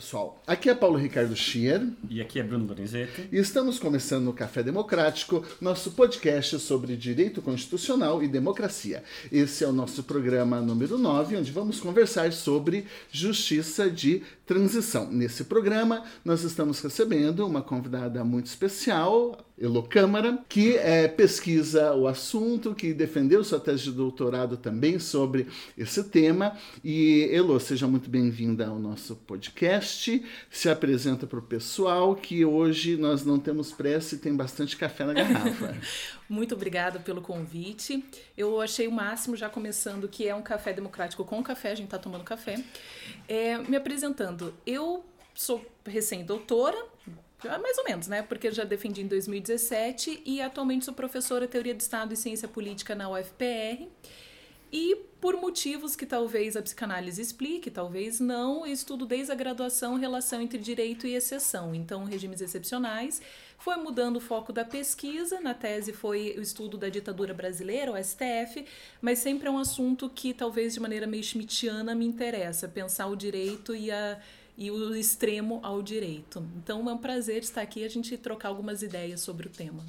Pessoal, aqui é Paulo Ricardo Schier E aqui é Bruno Lorenzetti. e estamos começando no Café Democrático, nosso podcast sobre direito constitucional e democracia. Esse é o nosso programa número 9, onde vamos conversar sobre justiça de transição. Nesse programa, nós estamos recebendo uma convidada muito especial, Elo Câmara, que é, pesquisa o assunto, que defendeu sua tese de doutorado também sobre esse tema. E, Elo, seja muito bem-vinda ao nosso podcast. Se apresenta para o pessoal, que hoje nós não temos pressa e tem bastante café na garrafa. Muito obrigada pelo convite. Eu achei o máximo, já começando, que é um café democrático com café, a gente está tomando café. É, me apresentando, eu sou recém-doutora, mais ou menos, né? Porque eu já defendi em 2017 e atualmente sou professora de Teoria do Estado e Ciência Política na UFPR. E por motivos que talvez a psicanálise explique, talvez não, eu estudo desde a graduação relação entre direito e exceção, então regimes excepcionais. Foi mudando o foco da pesquisa, na tese foi o estudo da ditadura brasileira, o STF, mas sempre é um assunto que talvez de maneira meio schmittiana me interessa, pensar o direito e a e o extremo ao direito. Então é um prazer estar aqui e a gente trocar algumas ideias sobre o tema.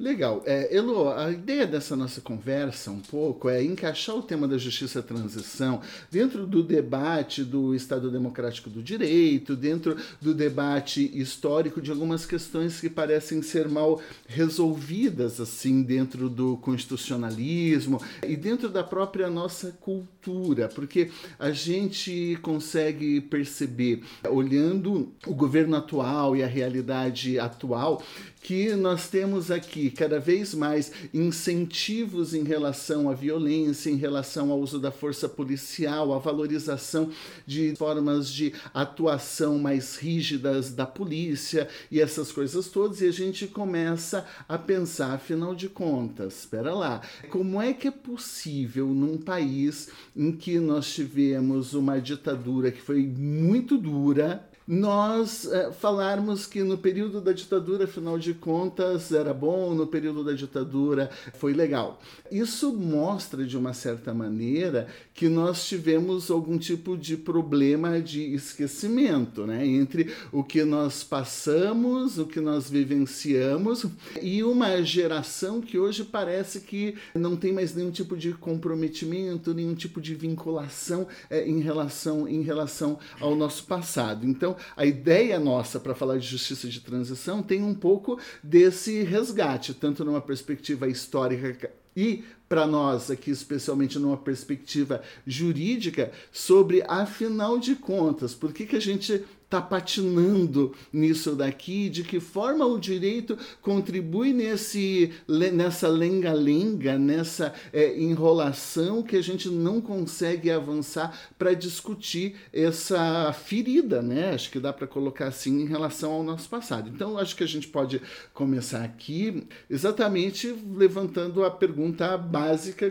Legal. É, Elo, a ideia dessa nossa conversa um pouco é encaixar o tema da justiça transição dentro do debate do Estado Democrático do Direito, dentro do debate histórico de algumas questões que parecem ser mal resolvidas assim dentro do constitucionalismo e dentro da própria nossa cultura, porque a gente consegue perceber, olhando o governo atual e a realidade atual, que nós temos aqui cada vez mais incentivos em relação à violência, em relação ao uso da força policial, à valorização de formas de atuação mais rígidas da polícia e essas coisas todas, e a gente começa a pensar, afinal de contas, espera lá, como é que é possível num país em que nós tivemos uma ditadura que foi muito dura, nós é, falarmos que no período da ditadura, afinal de contas, era bom, no período da ditadura foi legal. Isso mostra, de uma certa maneira, que nós tivemos algum tipo de problema de esquecimento, né? Entre o que nós passamos, o que nós vivenciamos, e uma geração que hoje parece que não tem mais nenhum tipo de comprometimento, nenhum tipo de vinculação é, em, relação, em relação ao nosso passado. Então, a ideia nossa para falar de justiça de transição tem um pouco desse resgate, tanto numa perspectiva histórica e para nós aqui, especialmente numa perspectiva jurídica, sobre afinal de contas, por que, que a gente está patinando nisso daqui, de que forma o direito contribui nesse, nessa lenga-lenga, nessa é, enrolação que a gente não consegue avançar para discutir essa ferida, né? Acho que dá para colocar assim em relação ao nosso passado. Então, acho que a gente pode começar aqui exatamente levantando a pergunta básica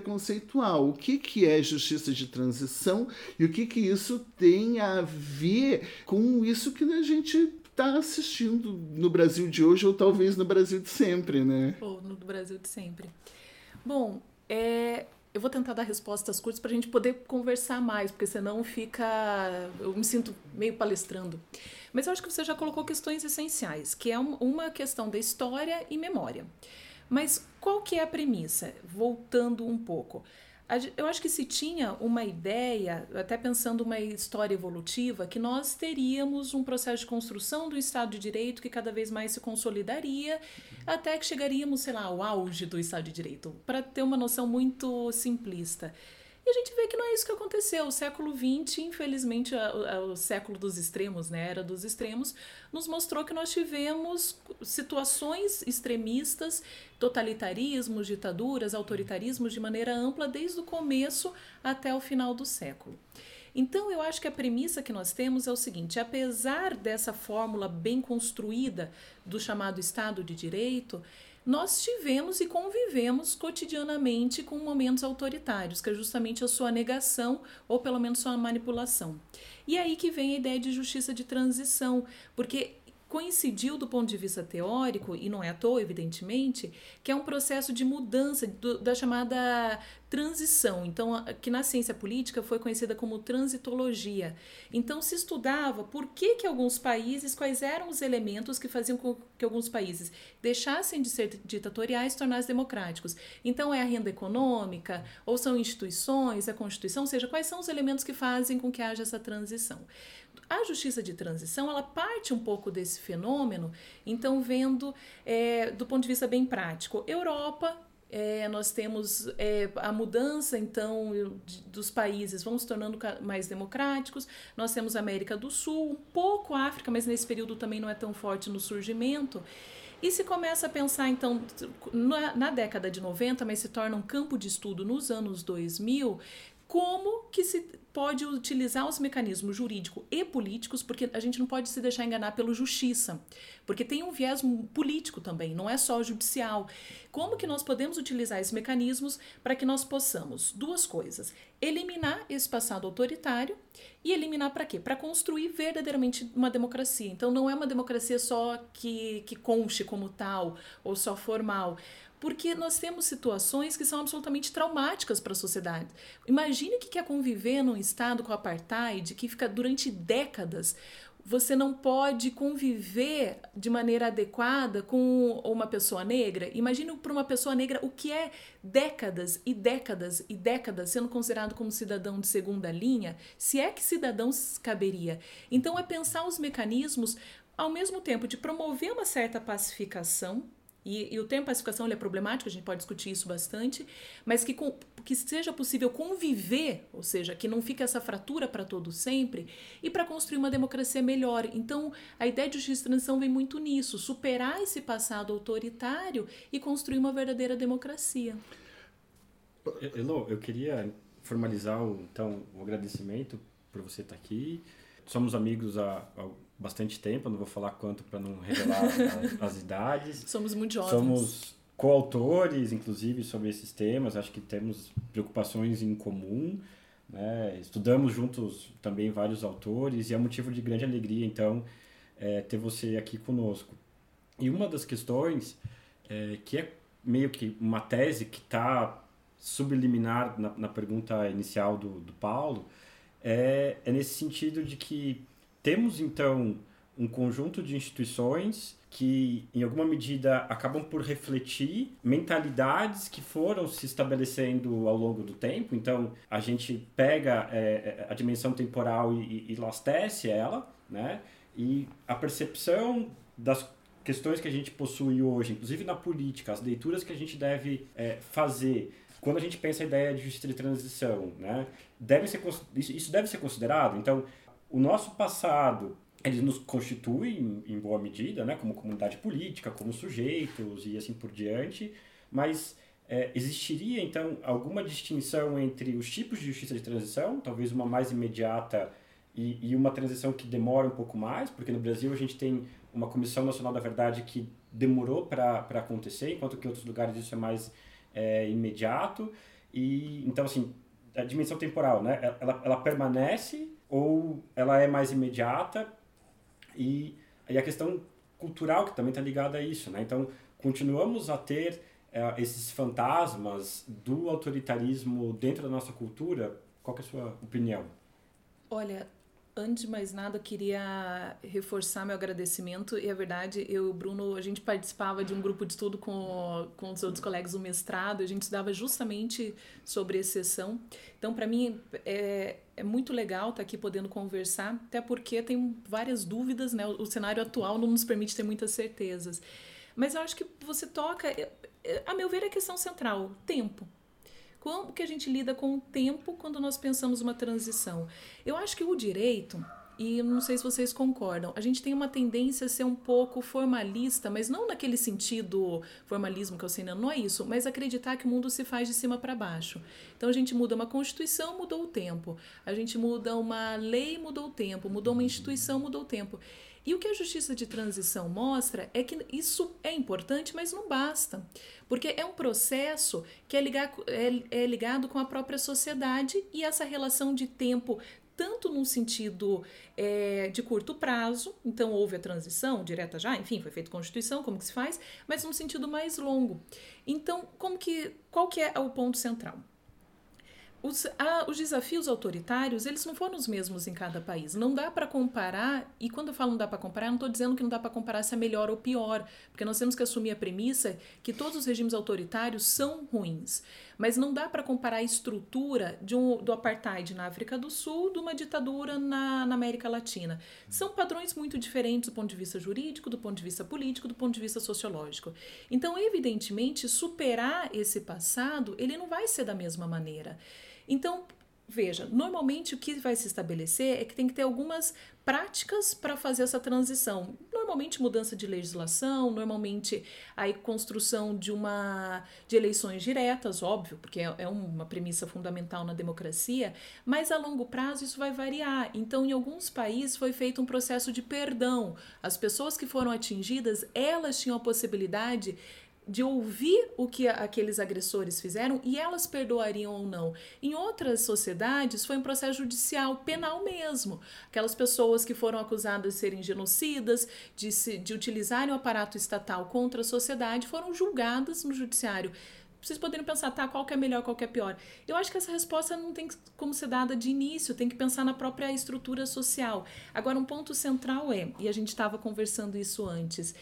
conceitual: o que, que é justiça de transição e o que, que isso tem a ver com isso que a gente está assistindo no Brasil de hoje ou talvez no Brasil de sempre, né? Ou no Brasil de sempre. Bom, é, eu vou tentar dar respostas curtas para a gente poder conversar mais, porque senão fica. Eu me sinto meio palestrando. Mas eu acho que você já colocou questões essenciais, que é uma questão da história e memória. Mas qual que é a premissa? Voltando um pouco. Eu acho que se tinha uma ideia, até pensando uma história evolutiva, que nós teríamos um processo de construção do Estado de Direito que cada vez mais se consolidaria, até que chegaríamos, sei lá, ao auge do Estado de Direito, para ter uma noção muito simplista. E a gente vê que não é isso que aconteceu. O século XX, infelizmente, o século dos extremos, né, era dos extremos, nos mostrou que nós tivemos situações extremistas, totalitarismos, ditaduras, autoritarismos de maneira ampla desde o começo até o final do século. Então, eu acho que a premissa que nós temos é o seguinte: apesar dessa fórmula bem construída do chamado Estado de Direito, nós tivemos e convivemos cotidianamente com momentos autoritários, que é justamente a sua negação ou pelo menos sua manipulação. E é aí que vem a ideia de justiça de transição, porque coincidiu do ponto de vista teórico, e não é à toa, evidentemente, que é um processo de mudança do, da chamada transição, então que na ciência política foi conhecida como transitologia. Então se estudava por que que alguns países, quais eram os elementos que faziam com que alguns países deixassem de ser ditatoriais e tornassem democráticos. Então é a renda econômica, ou são instituições, a constituição, ou seja, quais são os elementos que fazem com que haja essa transição. A justiça de transição, ela parte um pouco desse fenômeno, então vendo é, do ponto de vista bem prático, Europa, é, nós temos é, a mudança, então, de, dos países vão se tornando mais democráticos. Nós temos América do Sul, um pouco África, mas nesse período também não é tão forte no surgimento. E se começa a pensar, então, na, na década de 90, mas se torna um campo de estudo nos anos 2000, como que se pode utilizar os mecanismos jurídico e políticos, porque a gente não pode se deixar enganar pelo justiça, porque tem um viés político também, não é só judicial. Como que nós podemos utilizar esses mecanismos para que nós possamos duas coisas: eliminar esse passado autoritário e eliminar para quê? Para construir verdadeiramente uma democracia. Então não é uma democracia só que que conche como tal ou só formal, porque nós temos situações que são absolutamente traumáticas para a sociedade. Imagine o que é conviver num estado com apartheid que fica durante décadas. Você não pode conviver de maneira adequada com uma pessoa negra. Imagine para uma pessoa negra o que é décadas e décadas e décadas sendo considerado como cidadão de segunda linha, se é que cidadão caberia. Então é pensar os mecanismos ao mesmo tempo de promover uma certa pacificação e, e o termo pacificação é problemático, a gente pode discutir isso bastante, mas que, que seja possível conviver, ou seja, que não fique essa fratura para todo sempre, e para construir uma democracia melhor. Então, a ideia de justiça de transição vem muito nisso, superar esse passado autoritário e construir uma verdadeira democracia. Elo, eu queria formalizar o, então o agradecimento por você estar aqui. Somos amigos há, há bastante tempo, não vou falar quanto para não revelar as, as, idades. Somos muito jovens. Somos coautores, inclusive, sobre esses temas, acho que temos preocupações em comum. Né? Estudamos juntos também vários autores e é motivo de grande alegria, então, é, ter você aqui conosco. E uma das questões, é, que é meio que uma tese que está subliminar na, na pergunta inicial do, do Paulo, é, é nesse sentido de que temos então um conjunto de instituições que, em alguma medida, acabam por refletir mentalidades que foram se estabelecendo ao longo do tempo. Então, a gente pega é, é a dimensão temporal e, e lastece ela, né? E a percepção das questões que a gente possui hoje, inclusive na política, as leituras que a gente deve é, fazer quando a gente pensa a ideia de justiça de transição, né? Deve ser, isso deve ser considerado. Então, o nosso passado ele nos constitui em, em, boa medida, né, como comunidade política, como sujeitos e assim por diante, mas é, existiria então alguma distinção entre os tipos de justiça de transição, talvez uma mais imediata e, e uma transição que demora um pouco mais, porque no Brasil a gente tem uma Comissão Nacional da Verdade que demorou para acontecer, enquanto que em outros lugares isso é mais é, imediato. E então assim a dimensão temporal, né, ela, ela permanece ou ela é mais imediata e aí a questão cultural que também está ligada a isso, né? Então continuamos a ter é, esses fantasmas do autoritarismo dentro da nossa cultura. Qual é a sua opinião? Olha, antes de mais nada, eu queria reforçar meu agradecimento. E é verdade, eu e o Bruno, a gente participava de um grupo de estudo com, com os outros colegas do mestrado, a gente estudava justamente sobre exceção. Então, para mim, é, é muito legal estar tá aqui podendo conversar, até porque tem várias dúvidas, né? O, o cenário atual não nos permite ter muitas certezas. Mas eu acho que você toca, é, é, a meu ver, é a questão central: tempo. Como que a gente lida com o tempo quando nós pensamos uma transição? Eu acho que o direito e não sei se vocês concordam. A gente tem uma tendência a ser um pouco formalista, mas não naquele sentido formalismo que eu sei, não, não é isso, mas acreditar que o mundo se faz de cima para baixo. Então a gente muda uma constituição, mudou o tempo. A gente muda uma lei, mudou o tempo. Mudou uma instituição, mudou o tempo. E o que a justiça de transição mostra é que isso é importante, mas não basta. Porque é um processo que é, ligar, é, é ligado com a própria sociedade e essa relação de tempo tanto num sentido é, de curto prazo, então houve a transição direta já, enfim, foi feita Constituição, como que se faz, mas num sentido mais longo. Então, como que, qual que é o ponto central? Os, os desafios autoritários, eles não foram os mesmos em cada país. Não dá para comparar, e quando eu falo não dá para comparar, eu não estou dizendo que não dá para comparar se é melhor ou pior, porque nós temos que assumir a premissa que todos os regimes autoritários são ruins. Mas não dá para comparar a estrutura de um, do apartheid na África do Sul de uma ditadura na, na América Latina. São padrões muito diferentes do ponto de vista jurídico, do ponto de vista político, do ponto de vista sociológico. Então, evidentemente, superar esse passado, ele não vai ser da mesma maneira. Então, veja, normalmente o que vai se estabelecer é que tem que ter algumas práticas para fazer essa transição. Normalmente mudança de legislação, normalmente a construção de uma de eleições diretas, óbvio, porque é, é uma premissa fundamental na democracia, mas a longo prazo isso vai variar. Então, em alguns países foi feito um processo de perdão. As pessoas que foram atingidas, elas tinham a possibilidade de ouvir o que aqueles agressores fizeram e elas perdoariam ou não. Em outras sociedades foi um processo judicial, penal mesmo. Aquelas pessoas que foram acusadas de serem genocidas, de, se, de utilizarem o aparato estatal contra a sociedade, foram julgadas no judiciário. Vocês poderiam pensar, tá, qual que é melhor, qual que é pior? Eu acho que essa resposta não tem como ser dada de início, tem que pensar na própria estrutura social. Agora, um ponto central é, e a gente estava conversando isso antes,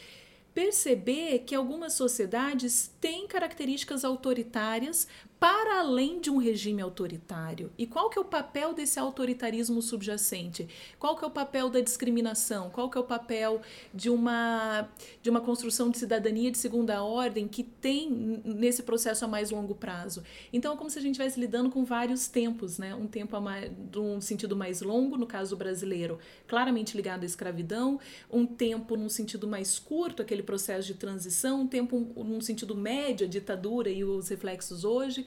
perceber que algumas sociedades têm características autoritárias para além de um regime autoritário. E qual que é o papel desse autoritarismo subjacente? Qual que é o papel da discriminação? Qual que é o papel de uma de uma construção de cidadania de segunda ordem que tem nesse processo a mais longo prazo? Então é como se a gente estivesse lidando com vários tempos, né? Um tempo a mais, de um sentido mais longo, no caso brasileiro, claramente ligado à escravidão, um tempo num sentido mais curto, aquele processo de transição, um tempo num sentido médio, a ditadura e os reflexos hoje,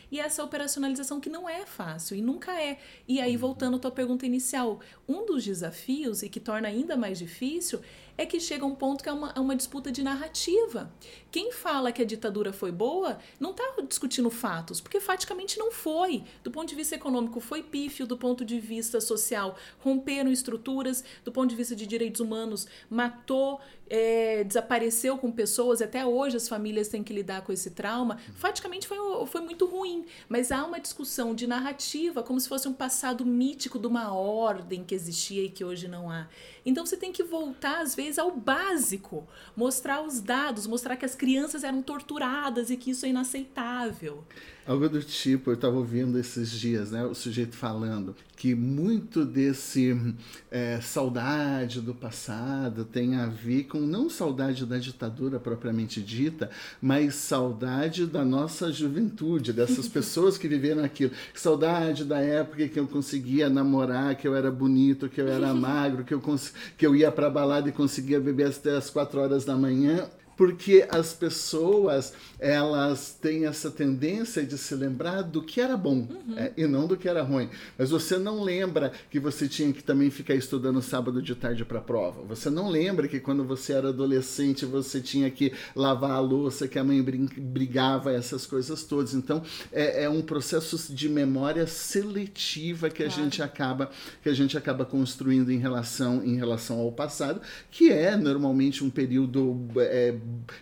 e essa operacionalização que não é fácil e nunca é. E aí, voltando à tua pergunta inicial, um dos desafios e que torna ainda mais difícil é que chega um ponto que é uma, é uma disputa de narrativa. Quem fala que a ditadura foi boa não está discutindo fatos, porque faticamente não foi. Do ponto de vista econômico, foi pífio, do ponto de vista social, romperam estruturas, do ponto de vista de direitos humanos, matou, é, desapareceu com pessoas, até hoje as famílias têm que lidar com esse trauma. Faticamente foi, foi muito ruim, mas há uma discussão de narrativa, como se fosse um passado mítico de uma ordem que existia e que hoje não há. Então você tem que voltar, às vezes, ao básico, mostrar os dados, mostrar que as crianças eram torturadas e que isso é inaceitável. Algo do tipo, eu estava ouvindo esses dias, né, o sujeito falando que muito desse é, saudade do passado tem a ver com não saudade da ditadura propriamente dita, mas saudade da nossa juventude, dessas pessoas que viveram aquilo. Saudade da época que eu conseguia namorar, que eu era bonito, que eu era magro, que eu, que eu ia para balada e conseguia beber até as quatro horas da manhã porque as pessoas elas têm essa tendência de se lembrar do que era bom uhum. é, e não do que era ruim. Mas você não lembra que você tinha que também ficar estudando sábado de tarde para a prova. Você não lembra que quando você era adolescente você tinha que lavar a louça, que a mãe brigava, essas coisas todas. Então é, é um processo de memória seletiva que a claro. gente acaba que a gente acaba construindo em relação em relação ao passado, que é normalmente um período é,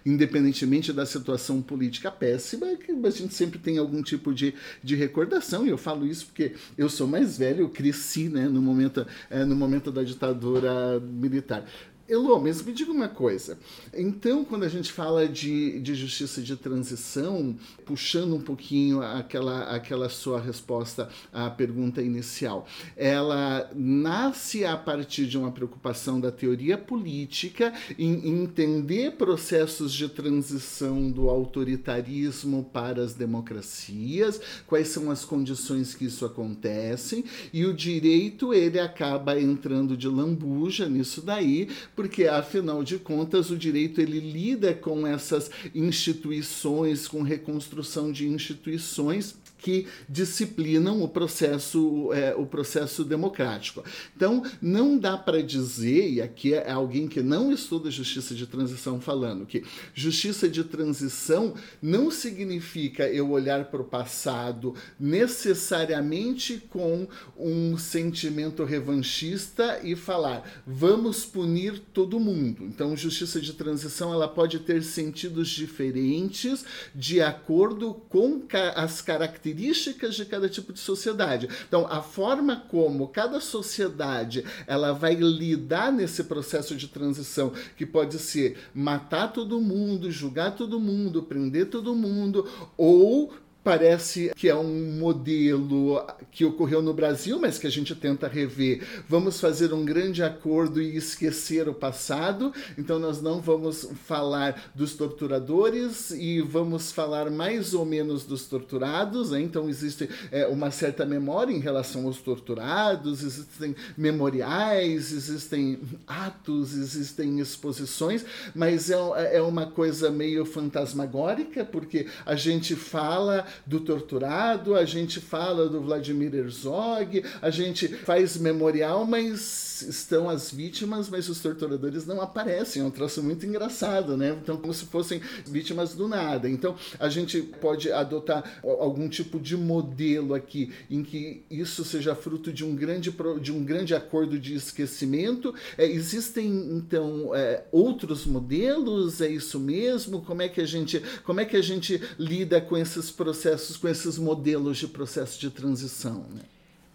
independentemente da situação política péssima, que a gente sempre tem algum tipo de, de recordação, e eu falo isso porque eu sou mais velho, eu cresci né, no, momento, é, no momento da ditadura militar. Elô, mas me diga uma coisa. Então, quando a gente fala de, de justiça de transição, puxando um pouquinho aquela, aquela sua resposta à pergunta inicial, ela nasce a partir de uma preocupação da teoria política em entender processos de transição do autoritarismo para as democracias, quais são as condições que isso acontece, e o direito ele acaba entrando de lambuja nisso daí, porque afinal de contas o direito ele lida com essas instituições, com reconstrução de instituições que disciplinam o processo, é, o processo democrático. Então, não dá para dizer, e aqui é alguém que não estuda justiça de transição falando, que justiça de transição não significa eu olhar para o passado necessariamente com um sentimento revanchista e falar vamos punir todo mundo. Então, justiça de transição ela pode ter sentidos diferentes de acordo com as características características de cada tipo de sociedade. Então, a forma como cada sociedade ela vai lidar nesse processo de transição, que pode ser matar todo mundo, julgar todo mundo, prender todo mundo, ou parece que é um modelo que ocorreu no Brasil, mas que a gente tenta rever. Vamos fazer um grande acordo e esquecer o passado. Então nós não vamos falar dos torturadores e vamos falar mais ou menos dos torturados. Né? Então existe é, uma certa memória em relação aos torturados, existem memoriais, existem atos, existem exposições, mas é, é uma coisa meio fantasmagórica porque a gente fala do torturado, a gente fala do Vladimir Herzog, a gente faz memorial, mas estão as vítimas, mas os torturadores não aparecem. É um troço muito engraçado, né? Então, como se fossem vítimas do nada. Então, a gente pode adotar algum tipo de modelo aqui em que isso seja fruto de um grande, de um grande acordo de esquecimento. É, existem, então, é, outros modelos? É isso mesmo? Como é que a gente, como é que a gente lida com esses processos? com esses modelos de processo de transição? Né?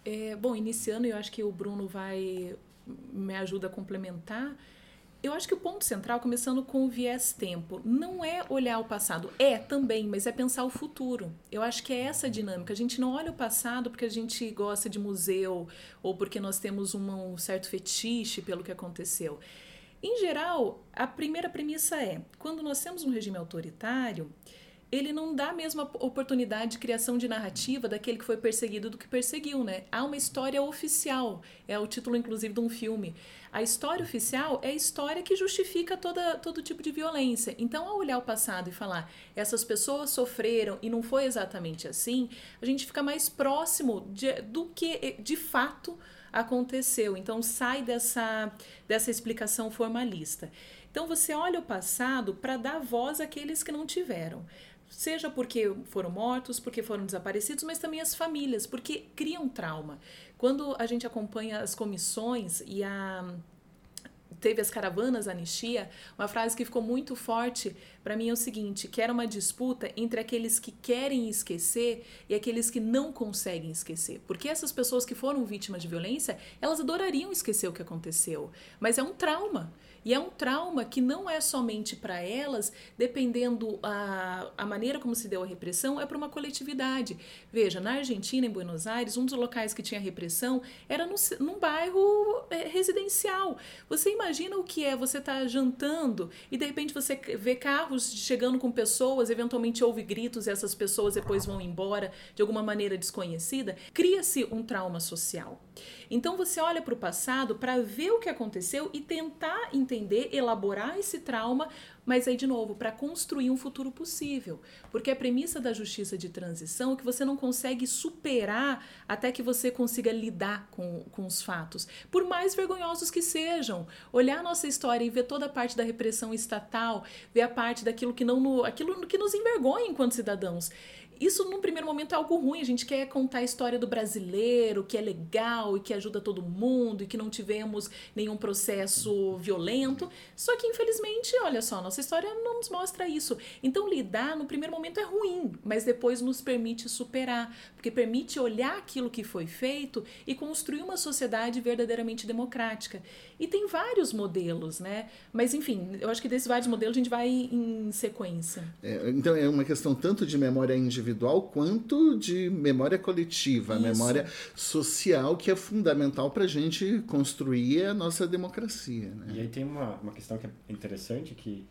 É, bom, iniciando, eu acho que o Bruno vai me ajuda a complementar. Eu acho que o ponto central, começando com o viés tempo, não é olhar o passado. É também, mas é pensar o futuro. Eu acho que é essa a dinâmica. A gente não olha o passado porque a gente gosta de museu ou porque nós temos um certo fetiche pelo que aconteceu. Em geral, a primeira premissa é: quando nós temos um regime autoritário, ele não dá a mesma oportunidade de criação de narrativa daquele que foi perseguido do que perseguiu, né? Há uma história oficial, é o título inclusive de um filme. A história oficial é a história que justifica toda, todo tipo de violência. Então, ao olhar o passado e falar essas pessoas sofreram e não foi exatamente assim, a gente fica mais próximo de, do que de fato aconteceu. Então, sai dessa, dessa explicação formalista. Então, você olha o passado para dar voz àqueles que não tiveram seja porque foram mortos, porque foram desaparecidos, mas também as famílias, porque criam trauma. Quando a gente acompanha as comissões e a teve as caravanas anistia, uma frase que ficou muito forte para mim é o seguinte, que era uma disputa entre aqueles que querem esquecer e aqueles que não conseguem esquecer. Porque essas pessoas que foram vítimas de violência, elas adorariam esquecer o que aconteceu, mas é um trauma. E é um trauma que não é somente para elas, dependendo a, a maneira como se deu a repressão, é para uma coletividade. Veja, na Argentina, em Buenos Aires, um dos locais que tinha repressão era no, num bairro é, residencial. Você imagina o que é você estar tá jantando e de repente você vê carros chegando com pessoas, eventualmente ouve gritos e essas pessoas depois vão embora de alguma maneira desconhecida. Cria-se um trauma social. Então você olha para o passado para ver o que aconteceu e tentar entender, elaborar esse trauma, mas aí de novo, para construir um futuro possível. Porque a premissa da justiça de transição é que você não consegue superar até que você consiga lidar com, com os fatos, por mais vergonhosos que sejam. Olhar a nossa história e ver toda a parte da repressão estatal, ver a parte daquilo que não aquilo que nos envergonha enquanto cidadãos. Isso, num primeiro momento, é algo ruim. A gente quer contar a história do brasileiro, que é legal e que ajuda todo mundo e que não tivemos nenhum processo violento. Só que, infelizmente, olha só, nossa história não nos mostra isso. Então, lidar no primeiro momento é ruim, mas depois nos permite superar, porque permite olhar aquilo que foi feito e construir uma sociedade verdadeiramente democrática. E tem vários modelos, né? Mas, enfim, eu acho que desses vários modelos a gente vai em sequência. É, então, é uma questão tanto de memória individual individual quanto de memória coletiva, Isso. memória social, que é fundamental para a gente construir a nossa democracia. Né? E aí tem uma, uma questão que é interessante, que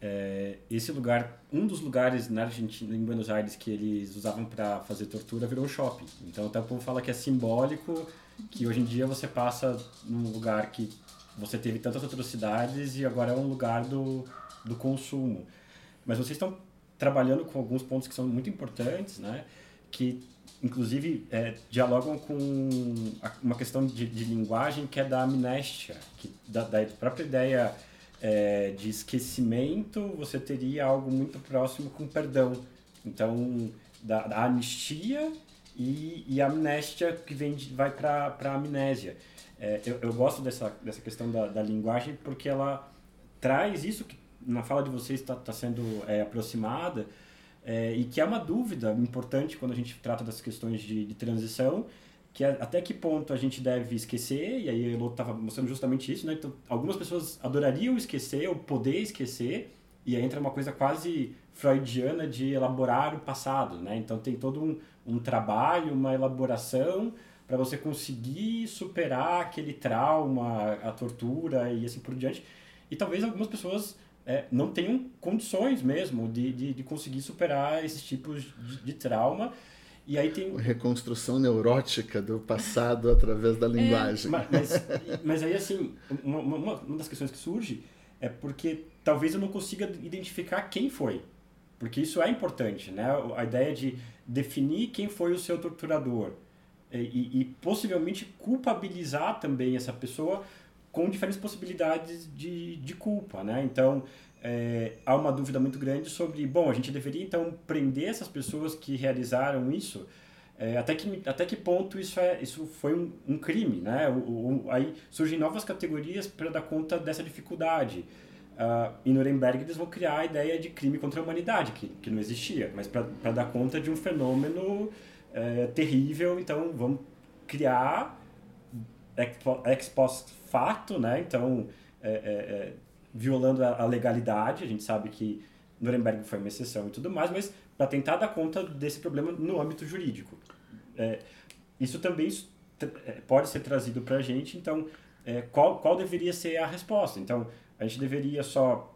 é, esse lugar, um dos lugares na Argentina, em Buenos Aires, que eles usavam para fazer tortura, virou shopping. Então até o povo fala que é simbólico, que hoje em dia você passa num lugar que você teve tantas atrocidades e agora é um lugar do, do consumo. Mas vocês estão trabalhando com alguns pontos que são muito importantes, né? Que, inclusive, é, dialogam com uma questão de, de, linguagem que é da amnésia, que da, da própria ideia é, de esquecimento, você teria algo muito próximo com perdão. Então, da, da anistia e, e a amnésia que vem de, vai para a amnésia. É, eu, eu gosto dessa, dessa questão da, da linguagem porque ela traz isso que na fala de vocês está tá sendo é, aproximada é, e que é uma dúvida importante quando a gente trata das questões de, de transição, que é até que ponto a gente deve esquecer, e aí eu estava mostrando justamente isso, né? Então, algumas pessoas adorariam esquecer ou poder esquecer, e aí entra uma coisa quase freudiana de elaborar o passado, né? Então tem todo um, um trabalho, uma elaboração para você conseguir superar aquele trauma, a tortura e assim por diante. E talvez algumas pessoas é, não tenham condições mesmo de, de, de conseguir superar esses tipos de, de, trauma. E aí tem... Reconstrução neurótica do passado através da linguagem. É, mas, mas aí, assim, uma, uma, uma das questões que surge é porque talvez eu não consiga identificar quem foi. Porque isso é importante, né? A ideia de definir quem foi o seu torturador. E, e, possivelmente culpabilizar também essa pessoa com diferentes possibilidades de, de culpa, né? Então, é, há uma dúvida muito grande sobre, bom, a gente deveria então prender essas pessoas que realizaram isso, é, até, que, até que ponto isso, é, isso foi um, um crime, né? O, o, aí surgem novas categorias para dar conta dessa dificuldade. Uh, em Nuremberg eles vão criar a ideia de crime contra a humanidade, que, que não existia, mas para dar conta de um fenômeno é, terrível, então vamos criar ex post fato, né? Então, é, é, é, violando a, a, legalidade, a gente sabe que Nuremberg foi uma exceção e tudo mais, mas para tentar dar conta desse problema no âmbito jurídico. É, isso também é, pode ser trazido para a gente, então, é, qual, qual deveria ser a resposta? Então, a gente deveria só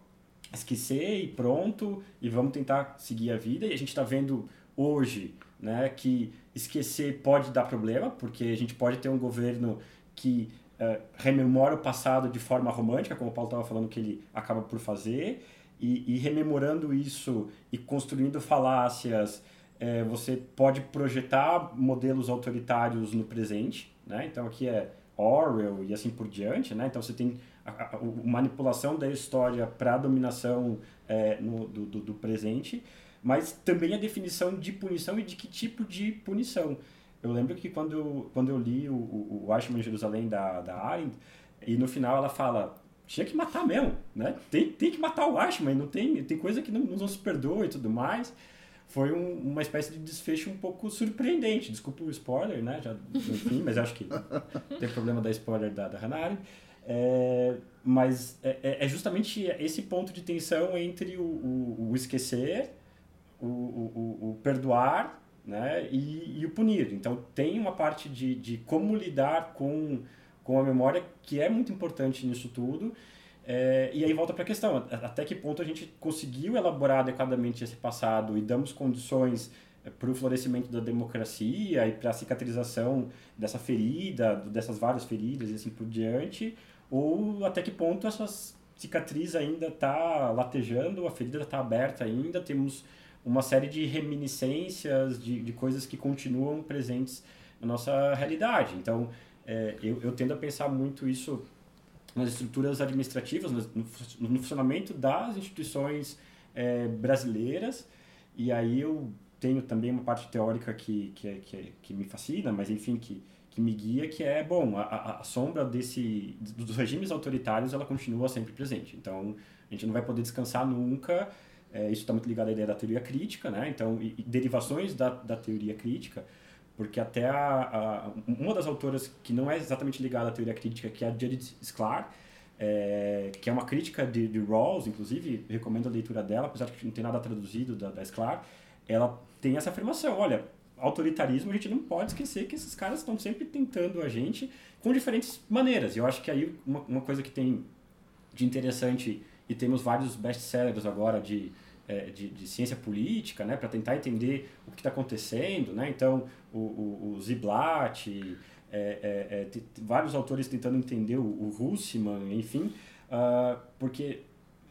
esquecer e pronto, e vamos tentar seguir a vida, e a gente está vendo hoje né, que esquecer pode dar problema, porque a gente pode ter um governo que uh, rememora o passado de forma romântica, como o Paulo estava falando que ele acaba por fazer, e, e rememorando isso e construindo falácias, é, você pode projetar modelos autoritários no presente, né? Então aqui é Orwell e assim por diante, né? Então você tem a, a, a manipulação da história para a dominação é, no, do, do, do presente, mas também a definição de punição e de que tipo de punição. Eu lembro que quando eu, quando eu li o, o, o Ashman em Jerusalém da, da Arendt, e no final ela fala, tinha que matar mesmo, né? Tem, tem que matar o Ashman, não tem, tem coisa que não, não se perdoa e tudo mais. Foi um, uma espécie de desfecho um pouco surpreendente. Desculpa o spoiler, né? Já, enfim, mas acho que tem problema da spoiler da, da Hannah. É, mas é, é, é justamente esse ponto de tensão entre o, o, o esquecer, o, o, o perdoar né? E, e, o punir. Então tem uma parte de, de como lidar com, com a memória que é muito importante nisso tudo. É, e aí volta para a questão, até que ponto a gente conseguiu elaborar adequadamente esse passado e damos condições é, para o florescimento da democracia e para a cicatrização dessa ferida, dessas várias feridas e assim por diante, ou até que ponto essa cicatriz ainda está latejando, a ferida está aberta ainda, temos uma série de reminiscências, de, de coisas que continuam presentes na nossa realidade. Então, é, eu, eu tendo a pensar muito isso nas estruturas administrativas, no, no funcionamento das instituições é, brasileiras, e aí eu tenho também uma parte teórica que, que, é, que, é, que me fascina, mas enfim, que, que me guia, que é, bom, a, a, sombra desse, dos regimes autoritários, ela continua sempre presente. Então, a gente não vai poder descansar nunca, é, isso está muito ligado à ideia da teoria crítica, né? Então, e, e derivações da, da teoria crítica, porque até a, a, uma das autoras que não é exatamente ligada à teoria crítica, que é a Judith Sklar, é, que é uma crítica de, de Rawls, inclusive, recomendo a leitura dela, apesar de que não tem nada traduzido da, da Sklar, ela tem essa afirmação, olha, autoritarismo a gente não pode esquecer que esses caras estão sempre tentando a gente com diferentes maneiras. E eu acho que aí uma, uma coisa que tem de interessante, e temos vários best-sellers agora de, é, de, de, ciência política, né, para tentar entender o que está acontecendo, né, então o, o, o Ziblatt, é, é, é vários autores tentando entender o, o Russiman, enfim, uh, porque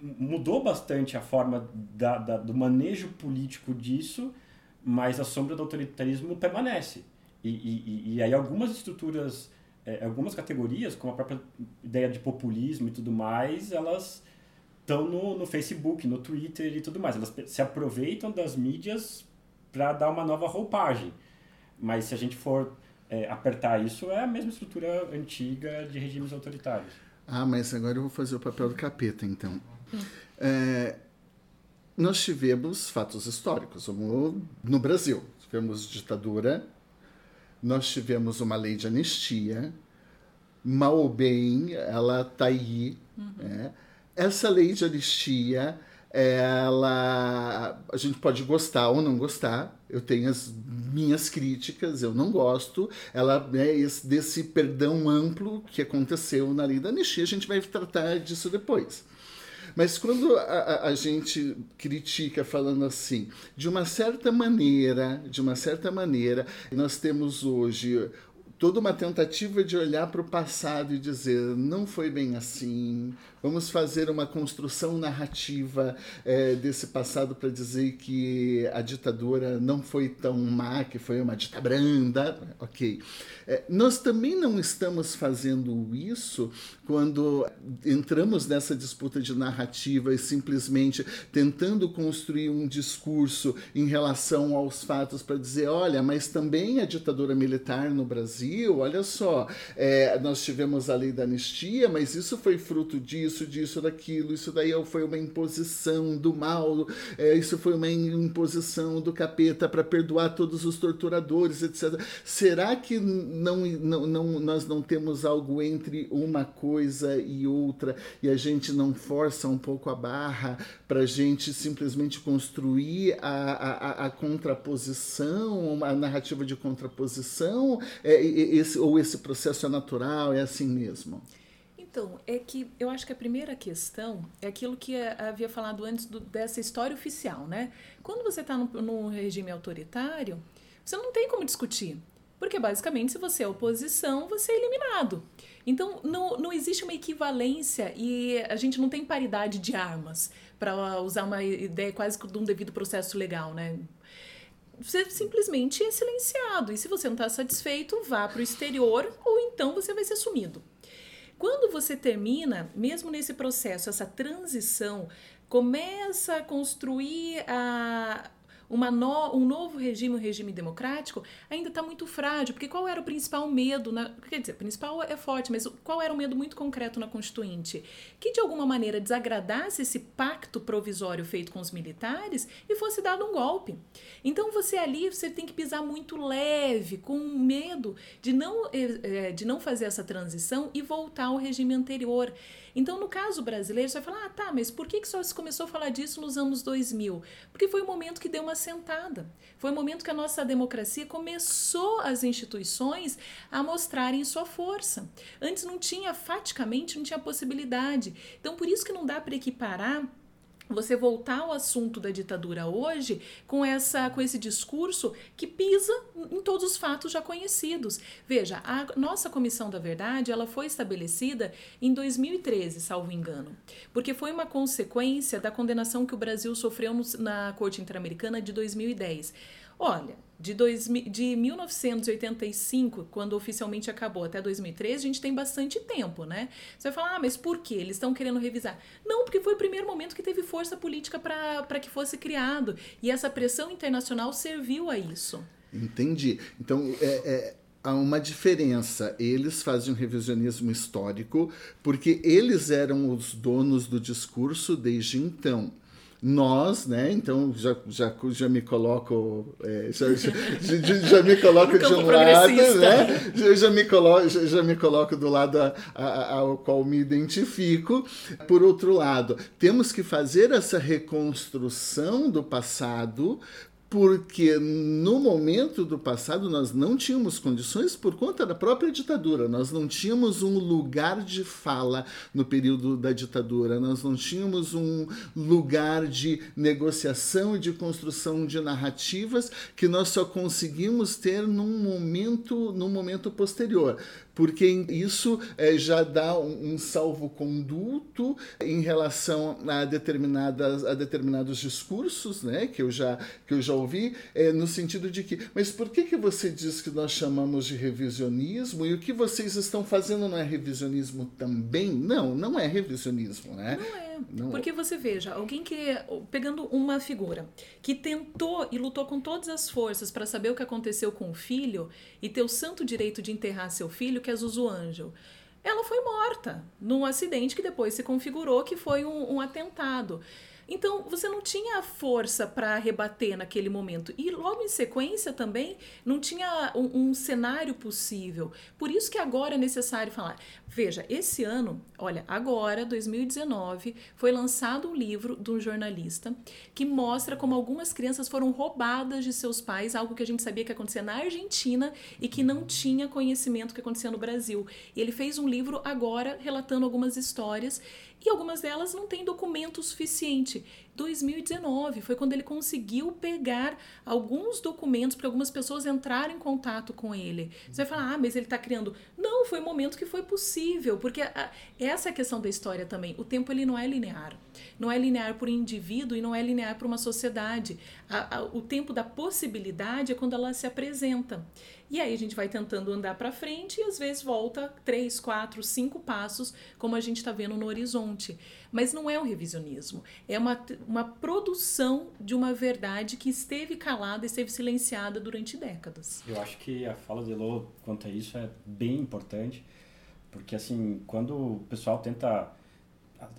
mudou bastante a forma da, da, do manejo político disso, mas a sombra do autoritarismo permanece. E, e, e aí algumas estruturas, é, algumas categorias, como a própria ideia de populismo e tudo mais, elas estão no, no Facebook, no Twitter e tudo mais. Elas se aproveitam das mídias para dar uma nova roupagem. Mas se a gente for é, apertar isso é a mesma estrutura antiga de regimes autoritários. Ah, mas agora eu vou fazer o papel do capeta, então. É, nós tivemos fatos históricos no Brasil. Tivemos ditadura, nós tivemos uma lei de anistia, mal ou bem, ela está aí. Uhum. Né? Essa lei de anistia ela a gente pode gostar ou não gostar. Eu tenho as minhas críticas, eu não gosto. Ela é esse, desse perdão amplo que aconteceu na lei da anistia, a gente vai tratar disso depois. Mas quando a, a, a, gente critica falando assim, de uma certa maneira, de uma certa maneira, nós temos hoje toda uma tentativa de olhar para o passado e dizer não foi bem assim, Vamos fazer uma construção narrativa é, desse passado para dizer que a ditadura não foi tão má, que foi uma ditadura branda. Ok. É, nós também não estamos fazendo isso quando entramos nessa disputa de narrativa e simplesmente tentando construir um discurso em relação aos fatos para dizer: olha, mas também a ditadura militar no Brasil, olha só, é, nós tivemos a lei da anistia, mas isso foi fruto disso disso, disso, daquilo, isso daí foi uma imposição do mal, é, isso foi uma imposição do capeta para perdoar todos os torturadores, etc. Será que não, não, não, nós não temos algo entre uma coisa e outra e a gente não força um pouco a barra para a gente simplesmente construir a, a, a, contraposição, a narrativa de contraposição, é, esse, ou esse processo é natural, é assim mesmo? Então, é que eu acho que a primeira questão é aquilo que havia falado antes do, dessa história oficial, né? Quando você está num regime autoritário, você não tem como discutir. Porque basicamente, se você é oposição, você é eliminado. Então, não, não existe uma equivalência e a gente não tem paridade de armas, para usar uma ideia quase de um devido processo legal, né? Você simplesmente é silenciado. E se você não está satisfeito, vá para o exterior ou então você vai ser sumido. Quando você termina, mesmo nesse processo, essa transição, começa a construir a, uma no, um novo regime, um regime democrático, ainda está muito frágil, porque qual era o principal medo? Na, quer dizer, principal é forte, mas qual era o medo muito concreto na Constituinte? Que de alguma maneira desagradasse esse pacto provisório feito com os militares e fosse dado um golpe. Então você ali você tem que pisar muito leve, com medo de não, eh, eh, de não fazer essa transição e voltar ao regime anterior. Então, no caso brasileiro, você vai falar, ah, tá, mas por que, que só se começou a falar disso nos anos 2000? Porque foi o momento que deu uma sentada. Foi o momento que a nossa democracia começou as instituições a mostrarem sua força. Antes não tinha, faticamente, não tinha possibilidade. Então, por isso que não dá para equiparar você voltar ao assunto da ditadura hoje com essa com esse discurso que pisa em todos os fatos já conhecidos. Veja, a nossa Comissão da Verdade, ela foi estabelecida em 2013, salvo engano, porque foi uma consequência da condenação que o Brasil sofreu na Corte Interamericana de 2010. Olha, de, dois, de 1985, quando oficialmente acabou, até 2013, a gente tem bastante tempo, né? Você vai falar, ah, mas por que? Eles estão querendo revisar. Não, porque foi o primeiro momento que teve força política para que fosse criado. E essa pressão internacional serviu a isso. Entendi. Então, é, é, há uma diferença. Eles fazem um revisionismo histórico porque eles eram os donos do discurso desde então nós, né? Então já, já, já me coloco é, já, já, já, me coloco de um lado, né? Já, já, me coloco, já, me coloco do lado a, a, ao qual me identifico. Por outro lado, temos que fazer essa reconstrução do passado porque no momento do passado nós não tínhamos condições por conta da própria ditadura, nós não tínhamos um lugar de fala no período da ditadura, nós não tínhamos um lugar de negociação e de construção de narrativas que nós só conseguimos ter num momento, num momento posterior porque isso é, já dá um, um salvo-conduto em relação a, determinadas, a determinados discursos né, que, eu já, que eu já ouvi, é, no sentido de que, mas por que, que você diz que nós chamamos de revisionismo e o que vocês estão fazendo não é revisionismo também? Não, não é revisionismo, né? Não é. Não. Porque você veja, alguém que, pegando uma figura, que tentou e lutou com todas as forças para saber o que aconteceu com o filho e ter o santo direito de enterrar seu filho, que é Zuzu Angel. Ela foi morta num acidente que depois se configurou que foi um, um atentado. Então, você não tinha força para rebater naquele momento. E logo em sequência também não tinha um, um, cenário possível. Por isso que agora é necessário falar. Veja, esse ano, olha, agora, 2019, foi lançado um livro de um jornalista que mostra como algumas crianças foram roubadas de seus pais, algo que a gente sabia que acontecia na Argentina e que não tinha conhecimento que acontecia no Brasil. E ele fez um livro agora relatando algumas histórias e algumas delas não têm documento suficiente. 2019 foi quando ele conseguiu pegar alguns documentos para algumas pessoas entrarem em contato com ele. Você vai falar, ah, mas ele está criando. Não, foi o um momento que foi possível, porque a, essa é a questão da história também. O tempo ele não é linear. Não é linear por indivíduo e não é linear para uma sociedade. A, a, o tempo da possibilidade é quando ela se apresenta. E aí a gente vai tentando andar para frente e às vezes volta três, quatro, cinco passos, como a gente está vendo no horizonte. Mas não é um revisionismo, é uma, uma produção de uma verdade que esteve calada, esteve silenciada durante décadas. Eu acho que a fala de Elô quanto a isso é bem importante, porque assim, quando o pessoal tenta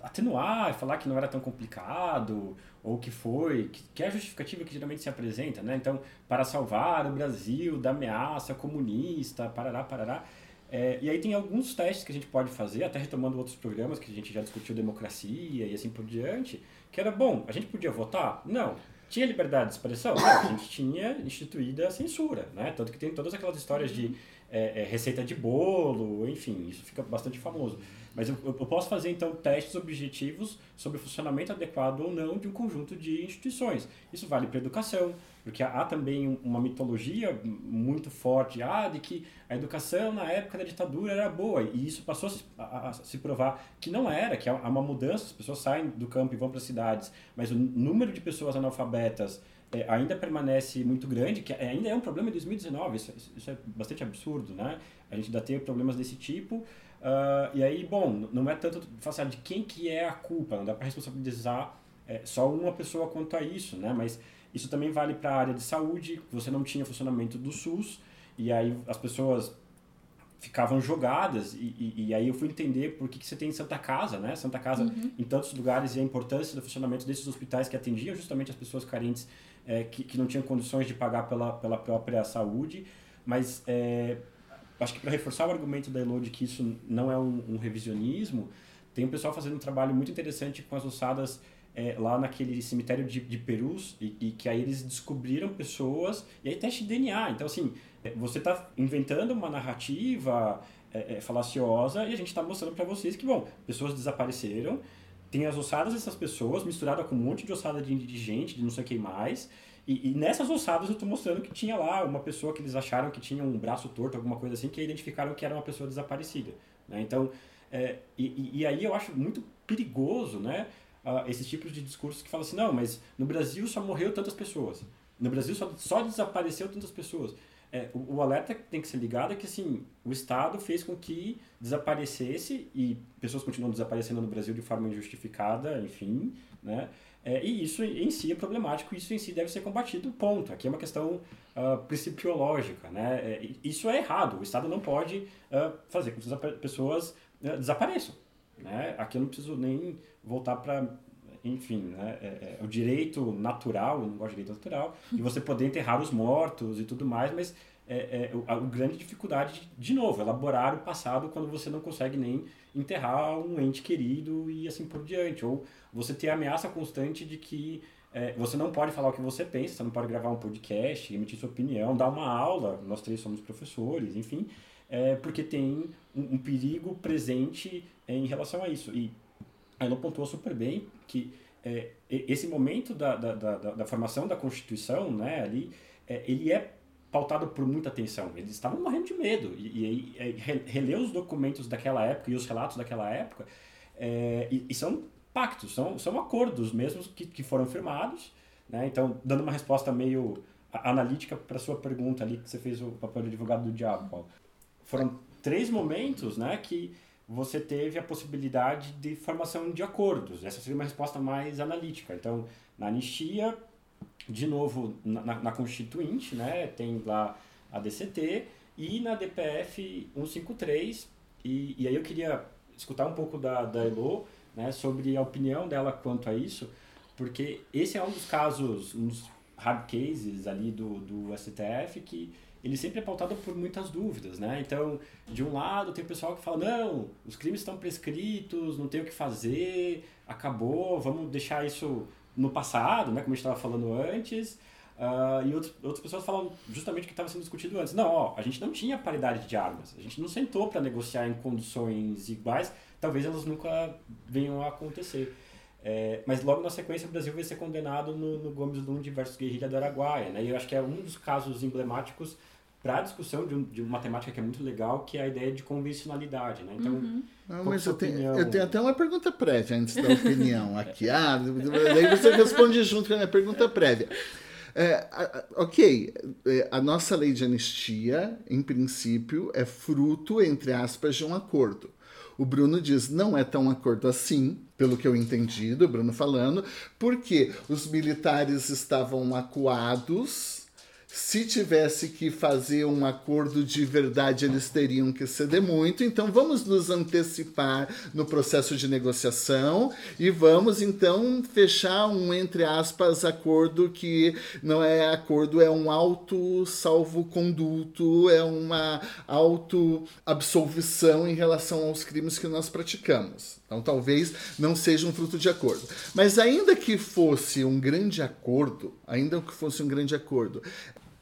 atenuar falar que não era tão complicado ou que foi, que, que é a justificativa que geralmente se apresenta, né? Então, para salvar o Brasil da ameaça comunista, parará, parará. É, e aí tem alguns testes que a gente pode fazer, até retomando outros programas que a gente já discutiu democracia e assim por diante, que era, bom, a gente podia votar? Não. Tinha liberdade de expressão? Não, a gente tinha instituída a censura, né? Tanto que tem todas aquelas histórias de é, é, receita de bolo, enfim, isso fica bastante famoso. Mas eu, eu, posso fazer, então, testes objetivos sobre o funcionamento adequado ou não de um conjunto de instituições. Isso vale para a educação, porque há, também uma mitologia muito forte ah, de que a educação na época da ditadura era boa, e isso passou a se, a, a se provar que não era, que há uma mudança, as pessoas saem do campo e vão para as cidades, mas o número de pessoas analfabetas é, ainda permanece muito grande, que ainda é um problema em 2019, isso, isso é bastante absurdo, né? A gente ainda tem problemas desse tipo, Uh, e aí, bom, não é tanto falar de quem que é a culpa, não dá para responsabilizar é, só uma pessoa quanto a isso, né? Mas isso também vale para a área de saúde, você não tinha funcionamento do SUS, e aí as pessoas ficavam jogadas, e, e, e aí eu fui entender por que, que você tem Santa Casa, né? Santa Casa uhum. em tantos lugares e a importância do funcionamento desses hospitais que atendiam justamente as pessoas carentes é, que, que não tinham condições de pagar pela, pela própria saúde, mas é, acho que para reforçar o argumento da Elo de que isso não é um, um, revisionismo, tem um pessoal fazendo um trabalho muito interessante com as ossadas é, lá naquele cemitério de, de Perus e, e, que aí eles descobriram pessoas e aí teste de DNA. Então, assim, é, você está inventando uma narrativa é, é, falaciosa e a gente está mostrando para vocês que, bom, pessoas desapareceram, tem as ossadas dessas pessoas misturada com um monte de ossada de, de gente, de não sei quem mais, e, e, nessas ossadas eu estou mostrando que tinha lá uma pessoa que eles acharam que tinha um braço torto, alguma coisa assim, que identificaram que era uma pessoa desaparecida. Né? Então, é, e, e, aí eu acho muito perigoso né, uh, esses tipos de discursos que falam assim, não, mas no Brasil só morreu tantas pessoas. no Brasil só, só desapareceu tantas pessoas. É, o, o, alerta tem que ser ligado é que assim, o Estado fez com que desaparecesse e pessoas continuam desaparecendo no Brasil de forma injustificada, enfim, né? É, e isso em si é problemático, isso em si deve ser combatido, ponto. Aqui é uma questão uh, principiológica, né? É, isso é errado, o Estado não pode uh, fazer com que as pessoas uh, desapareçam, né? Aqui eu não preciso nem voltar para enfim, né, é, é, o direito natural, eu não gosto de direito natural, de você poder enterrar os mortos e tudo mais, mas é, é a, a, grande dificuldade, de novo, elaborar o passado quando você não consegue nem enterrar um ente querido e assim por diante. Ou você ter a ameaça constante de que é, você não pode falar o que você pensa, você não pode gravar um podcast, emitir sua opinião, dar uma aula, nós três somos professores, enfim, é, porque tem um, um perigo presente em relação a isso. E a Elon pontuou super bem que é, esse momento da, da, da, da, formação da Constituição, né, ali, é, ele é pautado por muita tensão. Eles estavam morrendo de medo. E, e, e reler os documentos daquela época e os relatos daquela época, é, e, e, são pactos, são, são acordos mesmos que, que foram firmados. Né? Então, dando uma resposta meio analítica para sua pergunta ali, que você fez o papel de advogado do diabo, Paulo. Foram três momentos né, que você teve a possibilidade de formação de acordos. Essa seria uma resposta mais analítica. Então, na anistia, de novo, na, na Constituinte, né, tem lá a DCT, e na DPF 153, e, e aí eu queria escutar um pouco da, da Elo né, sobre a opinião dela quanto a isso, porque esse é um dos casos, dos hard cases ali do, do STF que ele sempre é pautado por muitas dúvidas, né? Então, de um lado tem o pessoal que fala, não, os crimes estão prescritos, não tem o que fazer, acabou, vamos deixar isso no passado, né? Como a gente estava falando antes. Uh, e outros, outras pessoas falam justamente o que estava sendo discutido antes. Não, ó, a gente não tinha paridade de armas, a gente não sentou para negociar em condições iguais, talvez elas nunca venham a acontecer. É, mas logo na sequência o Brasil vai ser condenado no, no Gomes Lund versus Guerrilha do Araguaia, né? E eu acho que é um dos casos emblemáticos para a discussão de, um, de, uma temática que é muito legal, que é a ideia de convencionalidade, né? Então, uhum. Não, mas eu tenho, eu tenho, até uma pergunta prévia antes da opinião aqui. Ah, daí você responde junto com a minha pergunta prévia. É, ok, é, a nossa lei de anistia, em princípio, é fruto, entre aspas, de um acordo. O Bruno diz, não é tão acordo assim, pelo que eu entendi do Bruno falando, porque os militares estavam acuados se tivesse que fazer um acordo de verdade, eles teriam que ceder muito. Então, vamos nos antecipar no processo de negociação e vamos então fechar um, entre aspas, acordo que não é acordo, é um auto salvo-conduto, é uma auto-absolvição em relação aos crimes que nós praticamos. Então, talvez não seja um fruto de acordo. Mas, ainda que fosse um grande acordo, ainda que fosse um grande acordo,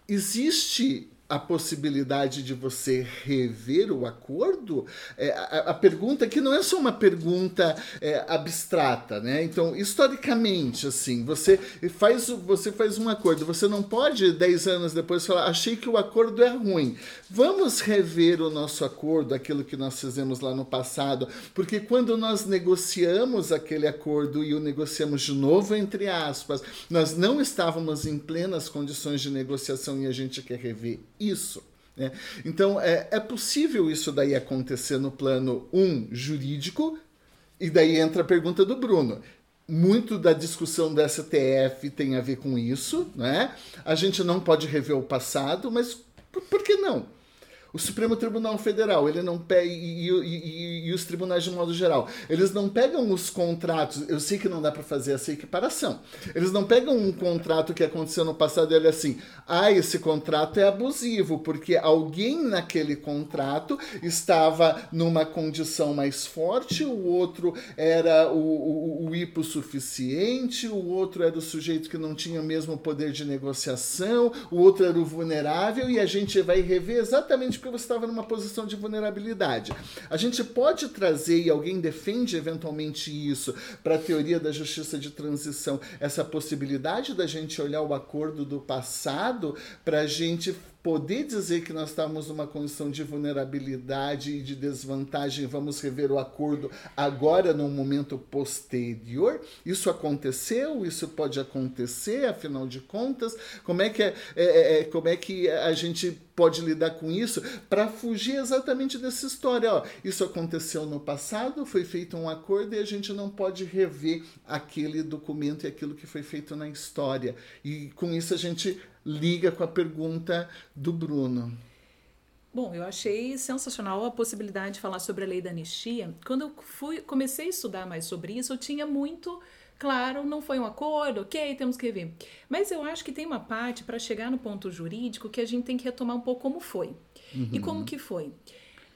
existe a possibilidade de você rever o acordo? É, a, a, pergunta aqui não é só uma pergunta é, abstrata, né? Então, historicamente, assim, você faz, você faz um acordo, você não pode, dez anos depois, falar, achei que o acordo é ruim. Vamos rever o nosso acordo, aquilo que nós fizemos lá no passado, porque quando nós negociamos aquele acordo e o negociamos de novo, entre aspas, nós não estávamos em plenas condições de negociação e a gente quer rever isso. Né? Então, é, é possível isso daí acontecer no plano, um, jurídico, e daí entra a pergunta do Bruno. Muito da discussão do STF tem a ver com isso, né? A gente não pode rever o passado, mas por, por que não? O Supremo Tribunal Federal, ele não pega, e, e, e, os tribunais de modo geral, eles não pegam os contratos, eu sei que não dá para fazer essa equiparação, eles não pegam um contrato que aconteceu no passado e ele assim, ah, esse contrato é abusivo, porque alguém naquele contrato estava numa condição mais forte, o outro era o, o, o hipossuficiente, o outro era o sujeito que não tinha o mesmo poder de negociação, o outro era o vulnerável, e a gente vai rever exatamente porque você estava numa posição de vulnerabilidade. A gente pode trazer, e alguém defende eventualmente isso, para a teoria da justiça de transição, essa possibilidade da gente olhar o acordo do passado para a gente poder dizer que nós estamos numa condição de vulnerabilidade e de desvantagem, vamos rever o acordo agora num momento posterior? Isso aconteceu? Isso pode acontecer, afinal de contas? Como é que, é, é, é como é que a gente pode lidar com isso para fugir exatamente dessa história. Ó, isso aconteceu no passado, foi feito um acordo e a gente não pode rever aquele documento e aquilo que foi feito na história. E com isso a gente liga com a pergunta do Bruno. Bom, eu achei sensacional a possibilidade de falar sobre a lei da anistia. Quando eu fui, comecei a estudar mais sobre isso, eu tinha muito Claro, não foi um acordo, ok, temos que ver. Mas eu acho que tem uma parte para chegar no ponto jurídico que a gente tem que retomar um pouco como foi. Uhum. E como que foi?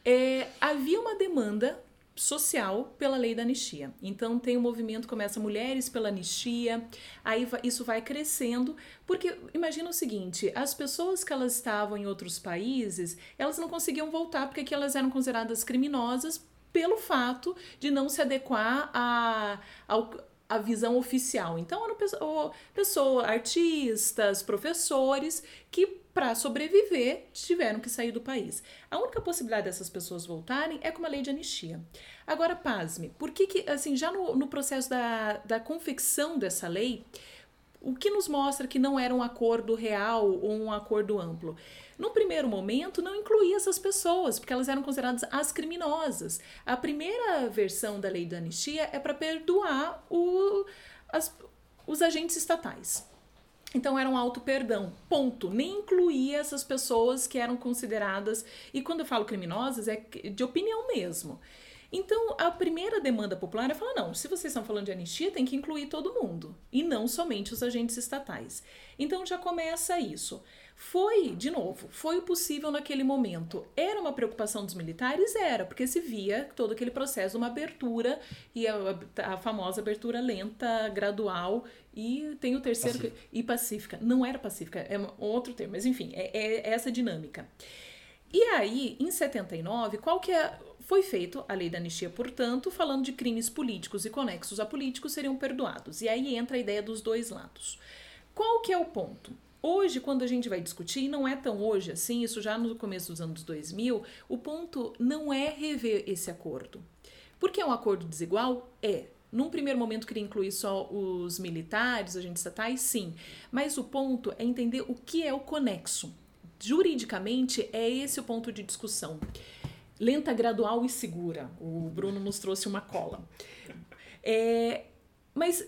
É, havia uma demanda social pela lei da anistia. Então tem um movimento começa mulheres pela anistia, aí isso vai crescendo, porque imagina o seguinte, as pessoas que elas estavam em outros países, elas não conseguiam voltar porque aqui elas eram consideradas criminosas pelo fato de não se adequar a, ao, a visão oficial. Então eram pessoas, pessoa, artistas, professores que para sobreviver tiveram que sair do país. A única possibilidade dessas pessoas voltarem é com uma lei de anistia. Agora, pasme, por que, que assim, já no, no processo da, da confecção dessa lei, o que nos mostra que não era um acordo real ou um acordo amplo? No primeiro momento, não incluía essas pessoas, porque elas eram consideradas as criminosas. A primeira versão da lei da anistia é para perdoar o, as, os agentes estatais. Então era um auto-perdão, ponto. Nem incluía essas pessoas que eram consideradas, e quando eu falo criminosas, é de opinião mesmo. Então, a primeira demanda popular é falar: não, se vocês estão falando de anistia, tem que incluir todo mundo, e não somente os agentes estatais. Então já começa isso. Foi, de novo, foi possível naquele momento. Era uma preocupação dos militares? Era, porque se via todo aquele processo uma abertura e a, a famosa abertura lenta, gradual e tem o terceiro pacífica. e pacífica. Não era pacífica, é outro termo, mas enfim, é, é essa dinâmica. E aí, em 79, qual que é foi feito a lei da anistia, portanto, falando de crimes políticos e conexos a políticos seriam perdoados. E aí entra a ideia dos dois lados. Qual que é o ponto? Hoje, quando a gente vai discutir, não é tão hoje assim, isso já no começo dos anos 2000, o ponto não é rever esse acordo. Porque é um acordo desigual? É. Num primeiro momento queria incluir só os militares, agentes estatais, sim. Mas o ponto é entender o que é o conexo. Juridicamente, é esse o ponto de discussão. Lenta, gradual e segura. O Bruno nos trouxe uma cola. É, mas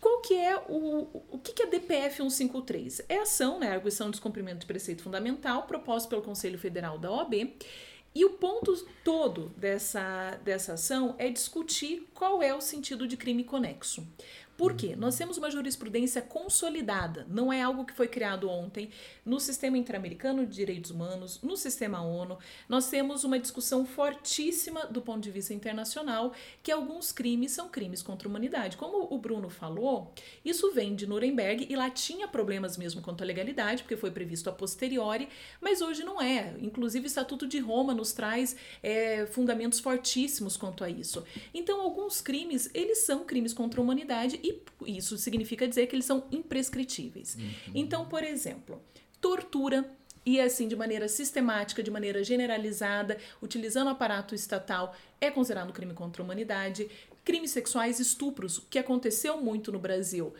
qual que é o, o que, que é DPF 153? É ação, né, arguição de descumprimento de preceito fundamental proposto pelo Conselho Federal da OAB. E o ponto todo dessa, dessa ação é discutir qual é o sentido de crime conexo. Por quê? Nós temos uma jurisprudência consolidada, não é algo que foi criado ontem no sistema interamericano de direitos humanos, no sistema ONU. Nós temos uma discussão fortíssima do ponto de vista internacional que alguns crimes são crimes contra a humanidade. Como o Bruno falou, isso vem de Nuremberg e lá tinha problemas mesmo quanto à legalidade, porque foi previsto a posteriori, mas hoje não é. Inclusive, o Estatuto de Roma nos traz é, fundamentos fortíssimos quanto a isso. Então, alguns crimes, eles são crimes contra a humanidade e isso significa dizer que eles são imprescritíveis. Uhum. Então, por exemplo, tortura e assim de maneira sistemática, de maneira generalizada, utilizando o aparato estatal, é considerado crime contra a humanidade. Crimes sexuais, estupros, que aconteceu muito no Brasil.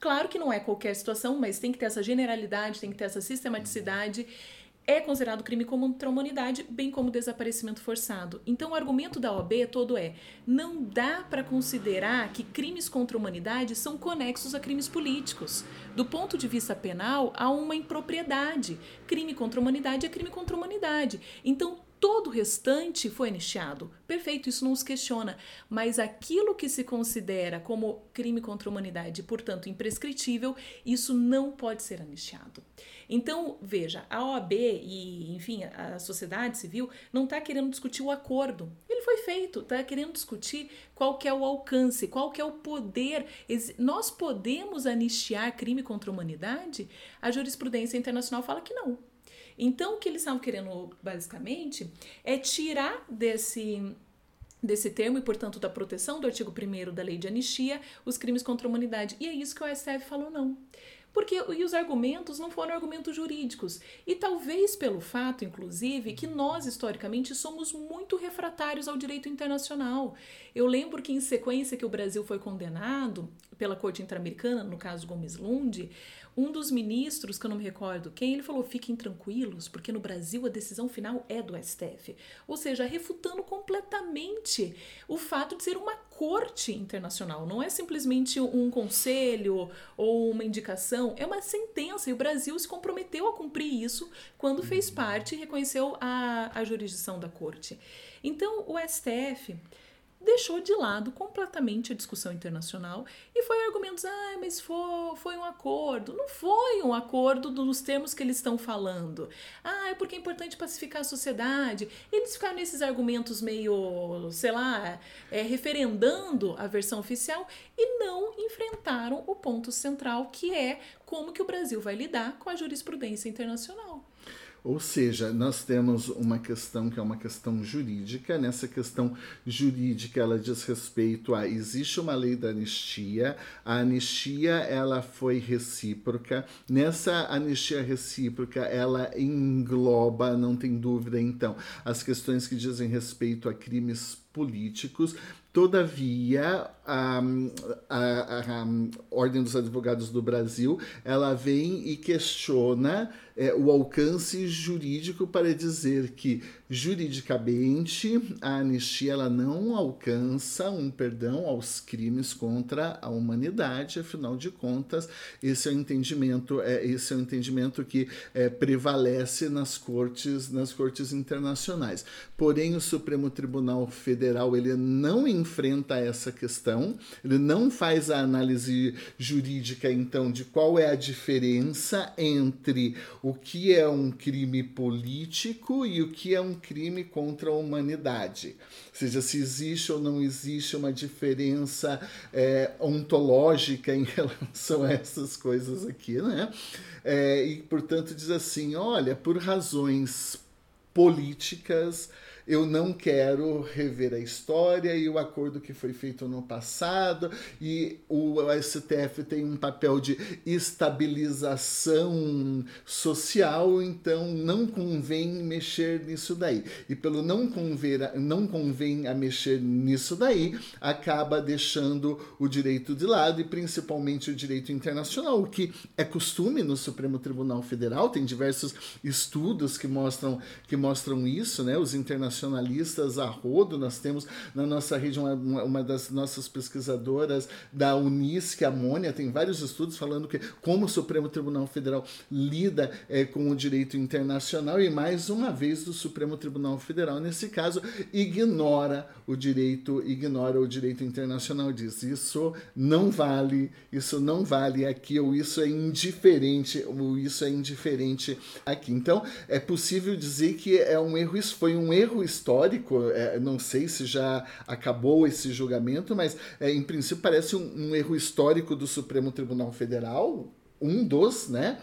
Claro que não é qualquer situação, mas tem que ter essa generalidade, tem que ter essa sistematicidade é considerado crime contra a humanidade, bem como desaparecimento forçado. Então, o argumento da OAB todo é: não dá para considerar que crimes contra a humanidade são conexos a crimes políticos. Do ponto de vista penal, há uma impropriedade. Crime contra a humanidade é crime contra a humanidade. Então, todo o restante foi anistiado. Perfeito, isso não se questiona. Mas aquilo que se considera como crime contra a humanidade, portanto imprescritível, isso não pode ser anistiado. Então, veja, a OAB e, enfim, a sociedade civil não está querendo discutir o acordo. Ele foi feito, está querendo discutir qual que é o alcance, qual que é o poder. Nós podemos anistiar crime contra a humanidade? A jurisprudência internacional fala que não. Então, o que eles estavam querendo, basicamente, é tirar desse desse termo e, portanto, da proteção do artigo 1 da lei de anistia, os crimes contra a humanidade. E é isso que o STF falou não. Porque e os argumentos não foram argumentos jurídicos. E talvez pelo fato, inclusive, que nós, historicamente, somos muito refratários ao direito internacional. Eu lembro que, em sequência que o Brasil foi condenado pela Corte Interamericana, no caso Gomes Lund, um dos ministros, que eu não me recordo quem, ele falou: fiquem tranquilos, porque no Brasil a decisão final é do STF. Ou seja, refutando completamente o fato de ser uma corte internacional. Não é simplesmente um conselho ou uma indicação, é uma sentença. E o Brasil se comprometeu a cumprir isso quando fez parte e reconheceu a, a jurisdição da corte. Então, o STF deixou de lado completamente a discussão internacional e foi argumentos, ah, mas foi, foi um acordo. Não foi um acordo dos termos que eles estão falando. Ah, é porque é importante pacificar a sociedade. Eles ficaram nesses argumentos meio, sei lá, é, referendando a versão oficial e não enfrentaram o ponto central, que é como que o Brasil vai lidar com a jurisprudência internacional. Ou seja, nós temos uma questão que é uma questão jurídica. Nessa questão jurídica, ela diz respeito a existe uma lei da anistia. A anistia ela foi recíproca. Nessa anistia recíproca, ela engloba, não tem dúvida, então, as questões que dizem respeito a crimes políticos, Todavia, a, a, a, Ordem dos Advogados do Brasil ela vem e questiona é, o alcance jurídico para dizer que juridicamente a anistia ela não alcança um perdão aos crimes contra a humanidade. Afinal de contas, esse é o entendimento é esse é o entendimento que é, prevalece nas cortes nas cortes internacionais. Porém, o Supremo Tribunal Federal ele não enfrenta essa questão, ele não faz a análise jurídica, então, de qual é a diferença entre o que é um crime político e o que é um crime contra a humanidade. Ou seja, se existe ou não existe uma diferença é, ontológica em relação a essas coisas aqui, né? É, e, portanto, diz assim: olha, por razões políticas, eu não quero rever a história e o acordo que foi feito no passado, e o STF tem um papel de estabilização social, então não convém mexer nisso daí. E pelo não convém, não convém a mexer nisso daí, acaba deixando o direito de lado e principalmente o direito internacional, o que é costume no Supremo Tribunal Federal, tem diversos estudos que mostram que mostram isso, né? Os internacionais internacionalistas a rodo. Nós temos na nossa rede uma, uma das nossas pesquisadoras da Unisc, a Mônia, tem vários estudos falando que como o Supremo Tribunal Federal lida é, com o direito internacional e mais uma vez o Supremo Tribunal Federal nesse caso ignora o direito ignora o direito internacional diz isso não vale isso não vale aqui ou isso é indiferente ou isso é indiferente aqui então é possível dizer que é um erro foi um erro histórico, é, não sei se já acabou esse julgamento, mas é, em princípio parece um, um erro histórico do Supremo Tribunal Federal, um dos, né?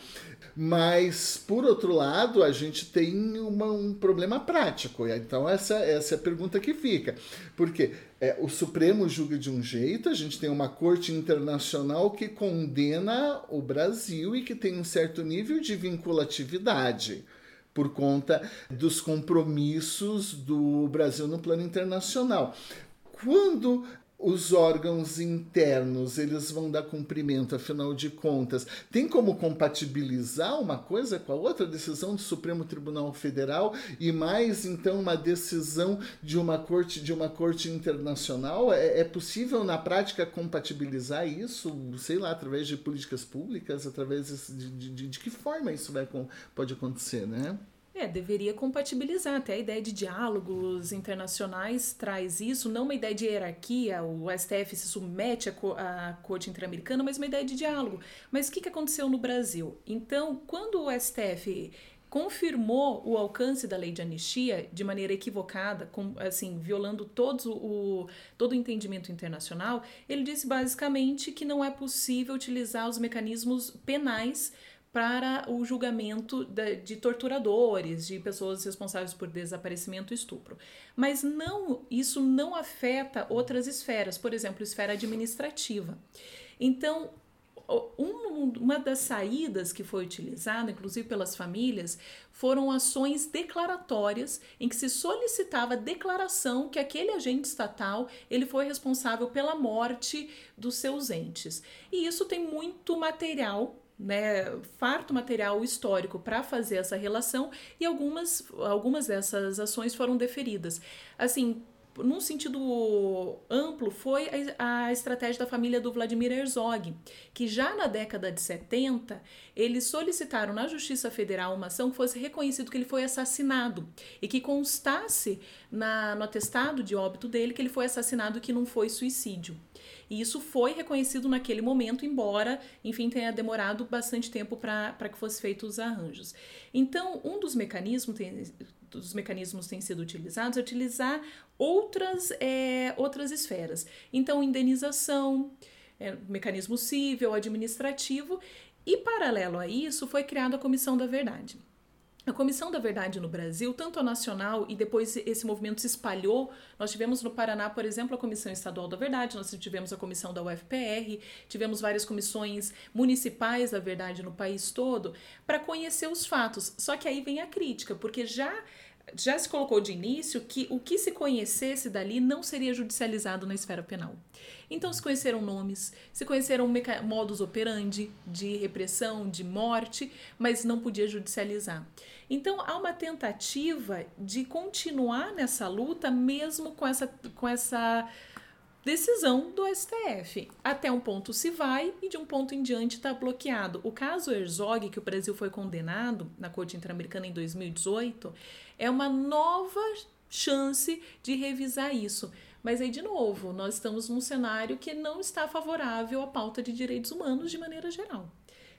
Mas, por outro lado, a gente tem uma, um problema prático. Então, essa, essa é a pergunta que fica. Porque é, o Supremo julga de um jeito, a gente tem uma corte internacional que condena o Brasil e que tem um certo nível de vinculatividade por conta dos compromissos do Brasil no plano internacional. Quando os órgãos internos eles vão dar cumprimento, afinal de contas, tem como compatibilizar uma coisa com a outra decisão do Supremo Tribunal Federal e mais então uma decisão de uma corte de uma corte internacional? É, é possível na prática compatibilizar isso, sei lá, através de políticas públicas, através de, de, de, de que forma isso vai, pode acontecer, né? É, deveria compatibilizar. Até a ideia de diálogos internacionais traz isso, não uma ideia de hierarquia, o STF se submete à, Corte Interamericana, mas uma ideia de diálogo. Mas o que, que aconteceu no Brasil? Então, quando o STF confirmou o alcance da lei de anistia de maneira equivocada, com, assim, violando o, todo o entendimento internacional, ele disse basicamente que não é possível utilizar os mecanismos penais para o julgamento de, torturadores, de pessoas responsáveis por desaparecimento e estupro. Mas não, isso não afeta outras esferas, por exemplo, esfera administrativa. Então, um, uma das saídas que foi utilizada, inclusive pelas famílias, foram ações declaratórias em que se solicitava declaração que aquele agente estatal ele foi responsável pela morte dos seus entes. E isso tem muito material né, farto material histórico para fazer essa relação e algumas, algumas dessas ações foram deferidas. Assim, num sentido amplo, foi a, a, estratégia da família do Vladimir Herzog, que já na década de 70, eles solicitaram na Justiça Federal uma ação que fosse reconhecido que ele foi assassinado e que constasse na, no atestado de óbito dele que ele foi assassinado e que não foi suicídio. E isso foi reconhecido naquele momento, embora, enfim, tenha demorado bastante tempo para que fossem feitos os arranjos. Então, um dos mecanismos tem, dos mecanismos tem sido utilizados é utilizar outras, é, outras esferas. Então, indenização, é, mecanismo civil, administrativo, e paralelo a isso foi criada a Comissão da Verdade. A Comissão da Verdade no Brasil, tanto a nacional e depois esse movimento se espalhou. Nós tivemos no Paraná, por exemplo, a Comissão Estadual da Verdade, nós tivemos a comissão da UFPR, tivemos várias comissões municipais da verdade no país todo para conhecer os fatos. Só que aí vem a crítica, porque já já se colocou de início que o que se conhecesse dali não seria judicializado na esfera penal. Então se conheceram nomes, se conheceram modus operandi de repressão, de morte, mas não podia judicializar. Então há uma tentativa de continuar nessa luta mesmo com essa com essa decisão do STF. Até um ponto se vai e de um ponto em diante está bloqueado. O caso Herzog, que o Brasil foi condenado na Corte Interamericana em 2018, é uma nova chance de revisar isso. Mas aí, de novo, nós estamos num cenário que não está favorável à pauta de direitos humanos de maneira geral.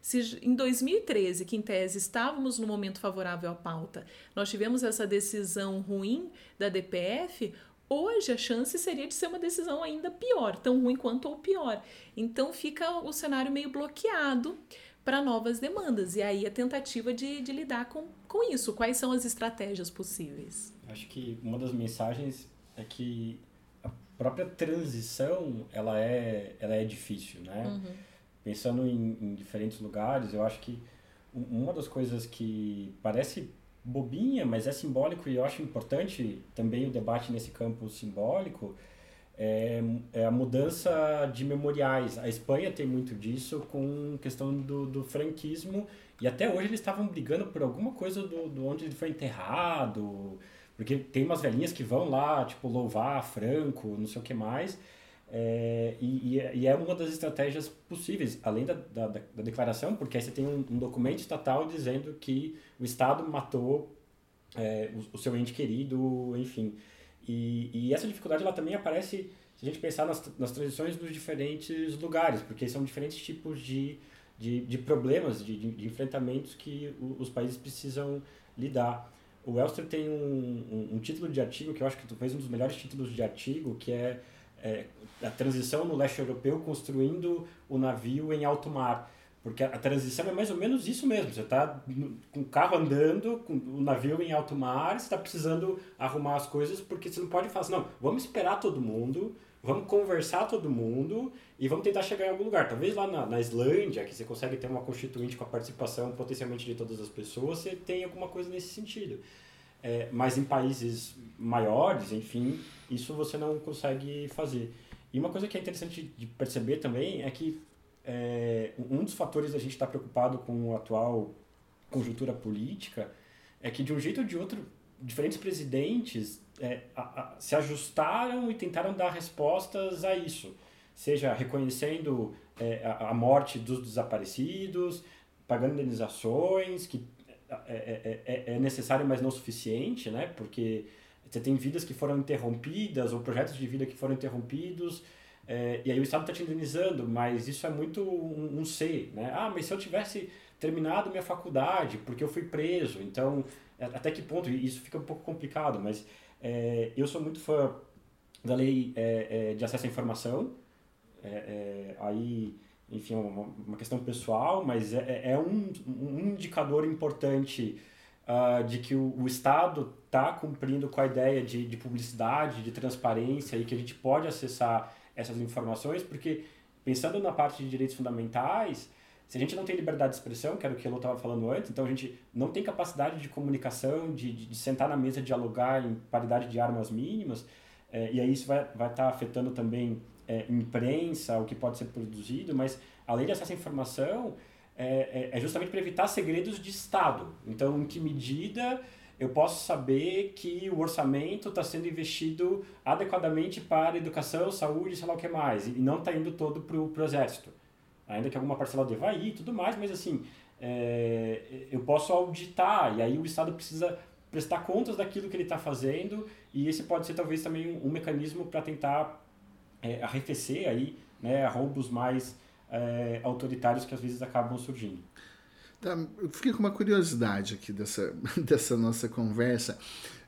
Se em 2013, que em tese estávamos no momento favorável à pauta, nós tivemos essa decisão ruim da DPF, hoje a chance seria de ser uma decisão ainda pior, tão ruim quanto ou pior. Então fica o cenário meio bloqueado para novas demandas. E aí a tentativa de, de lidar com, com isso. Quais são as estratégias possíveis? Acho que uma das mensagens é que a própria transição ela é, ela é difícil, né? Uhum. Pensando em, em diferentes lugares, eu acho que uma das coisas que parece bobinha, mas é simbólico e eu acho importante também o debate nesse campo simbólico, é, é, a mudança de memoriais. A Espanha tem muito disso com questão do, do franquismo e até hoje eles estavam brigando por alguma coisa do, do onde ele foi enterrado, porque tem umas velhinhas que vão lá, tipo, louvar Franco, não sei o que mais. É, e, e, é uma das estratégias possíveis, além da, da, da declaração, porque aí você tem um, um, documento estatal dizendo que o Estado matou é, o, o, seu ente querido, enfim. E, e essa dificuldade ela também aparece se a gente pensar nas, nas transições dos diferentes lugares, porque são diferentes tipos de, de, de problemas, de, de, enfrentamentos que o, os países precisam lidar. O Elster tem um, um, um, título de artigo que eu acho que talvez um dos melhores títulos de artigo, que é, é a transição no leste europeu construindo o navio em alto mar. Porque a, transição é mais ou menos isso mesmo. Você está com o carro andando, com o navio em alto mar, você está precisando arrumar as coisas, porque você não pode fazer, não, vamos esperar todo mundo, vamos conversar todo mundo e vamos tentar chegar em algum lugar. Talvez lá na, na Islândia, que você consegue ter uma constituinte com a participação potencialmente de todas as pessoas, você tenha alguma coisa nesse sentido. É, mas em países maiores, enfim, isso você não consegue fazer. E uma coisa que é interessante de perceber também é que é, um dos fatores da gente estar tá preocupado com a atual conjuntura política é que, de um jeito ou de outro, diferentes presidentes é, a, a, se ajustaram e tentaram dar respostas a isso. Seja reconhecendo é, a, a, morte dos desaparecidos, pagando indenizações, que é, é, é, é necessário, mas não suficiente, né? porque você tem vidas que foram interrompidas ou projetos de vida que foram interrompidos é, e aí o Estado está te indenizando, mas isso é muito um, um ser, né? Ah, mas se eu tivesse terminado minha faculdade, porque eu fui preso, então até que ponto? Isso fica um pouco complicado, mas é, eu sou muito fã da lei é, é de acesso à informação, é, é, aí, enfim, é uma, uma, questão pessoal, mas é, um, um indicador importante uh, de que o, o Estado está cumprindo com a ideia de, de publicidade, de transparência e que a gente pode acessar essas informações, porque pensando na parte de direitos fundamentais, se a gente não tem liberdade de expressão, que era o que eu estava falando antes, então a gente não tem capacidade de comunicação, de, de, de sentar na mesa, dialogar em paridade de armas mínimas, é, e aí isso vai estar vai tá afetando também é, imprensa, o que pode ser produzido, mas além de acesso à informação, é, é, é justamente para evitar segredos de Estado. Então, em que medida eu posso saber que o orçamento está sendo investido adequadamente para educação, saúde, sei lá o que mais, e não está indo todo para o exército. Ainda que alguma parcela deva ir e tudo mais, mas assim, é, eu posso auditar, e aí o Estado precisa prestar contas daquilo que ele está fazendo, e esse pode ser talvez também um, um mecanismo para tentar é, arrefecer aí, né, roubos mais é, autoritários que às vezes acabam surgindo. Tá, eu fiquei com uma curiosidade aqui dessa, dessa nossa conversa.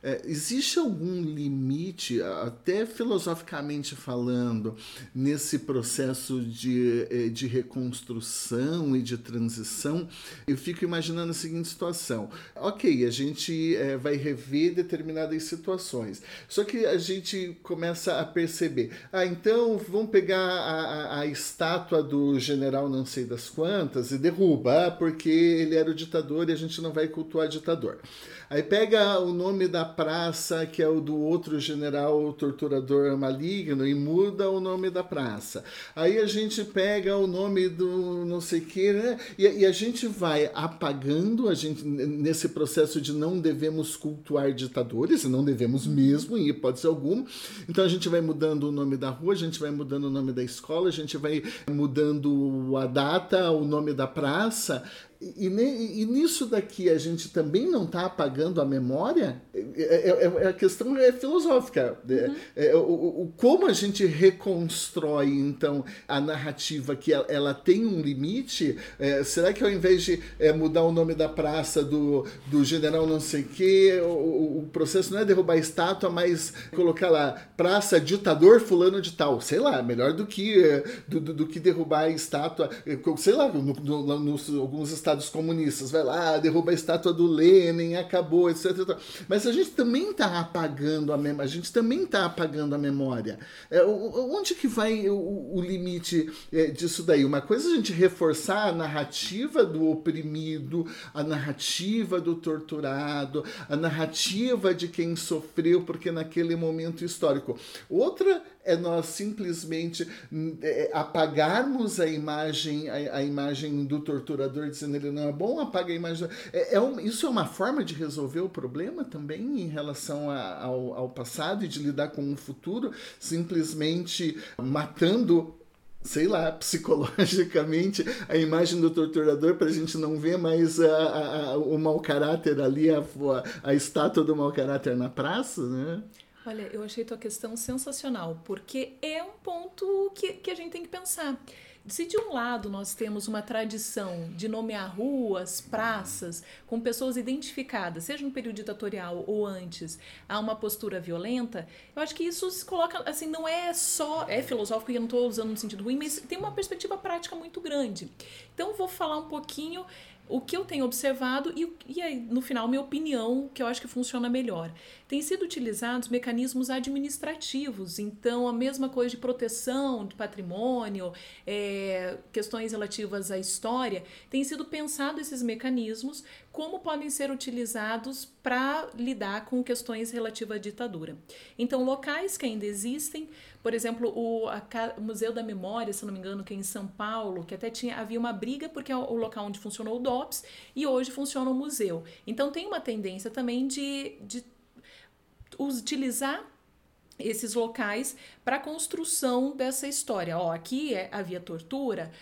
É, existe algum limite, até filosoficamente falando, nesse processo de, é, de reconstrução e de transição? Eu fico imaginando a seguinte situação: ok, a gente é, vai rever determinadas situações, só que a gente começa a perceber, ah, então vamos pegar a, a, a estátua do general não sei das quantas e derruba, ah, porque ele era o ditador e a gente não vai cultuar ditador. Aí pega o nome da praça, que é o do outro general torturador maligno, e muda o nome da praça. Aí a gente pega o nome do não sei o que, né? E, e, a gente vai apagando, a gente, nesse processo de não devemos cultuar ditadores, e não devemos mesmo, em hipótese alguma. Então a gente vai mudando o nome da rua, a gente vai mudando o nome da escola, a gente vai mudando a data, o nome da praça, e, e, nisso daqui a gente também não está apagando a memória? É, é, é, a questão é filosófica. Uhum. É, o, o, como a gente reconstrói, então, a narrativa que ela, ela tem um limite? É, será que ao invés de é, mudar o nome da praça do, do general não sei o quê, o, o processo não é derrubar a estátua, mas colocar lá, praça ditador fulano de tal? Sei lá, melhor do que, do, do, do que derrubar a estátua, sei lá, no, no, no, nos alguns estados estados comunistas, vai lá, derruba a estátua do Lenin, acabou, etc. Mas a gente também está apagando a memória, a gente também está apagando a memória. É, onde que vai o, o limite é, disso daí? Uma coisa é a gente reforçar a narrativa do oprimido, a narrativa do torturado, a narrativa de quem sofreu porque naquele momento histórico. Outra é nós simplesmente é, apagarmos a imagem, a, a, imagem do torturador dizendo ele não é bom, apaga a imagem. É, é um, isso é uma forma de resolver o problema também em relação a, ao, ao passado e de lidar com o futuro, simplesmente matando sei lá, psicologicamente a imagem do torturador para a gente não ver mais a, a, a, o mau caráter ali, a, a, estátua do mau caráter na praça, né? Olha, eu achei tua questão sensacional, porque é um ponto que, que a gente tem que pensar. Se de um lado nós temos uma tradição de nomear ruas, praças, com pessoas identificadas, seja no período ditatorial ou antes, a uma postura violenta, eu acho que isso se coloca, assim, não é só, é filosófico e eu não estou usando no sentido ruim, mas tem uma perspectiva prática muito grande. Então, vou falar um pouquinho o que eu tenho observado e, e aí, no final, minha opinião, que eu acho que funciona melhor. Tem sido utilizados mecanismos administrativos, então a mesma coisa de proteção de patrimônio, é, questões relativas à história, tem sido pensado esses mecanismos como podem ser utilizados para lidar com questões relativas à ditadura. Então, locais que ainda existem, por exemplo, o, Museu da Memória, se não me engano, que é em São Paulo, que até tinha havia uma briga porque é o local onde funcionou o DOPS e hoje funciona o museu. Então tem uma tendência também de, de utilizar esses locais para a construção dessa história. Ó, aqui é, havia tortura,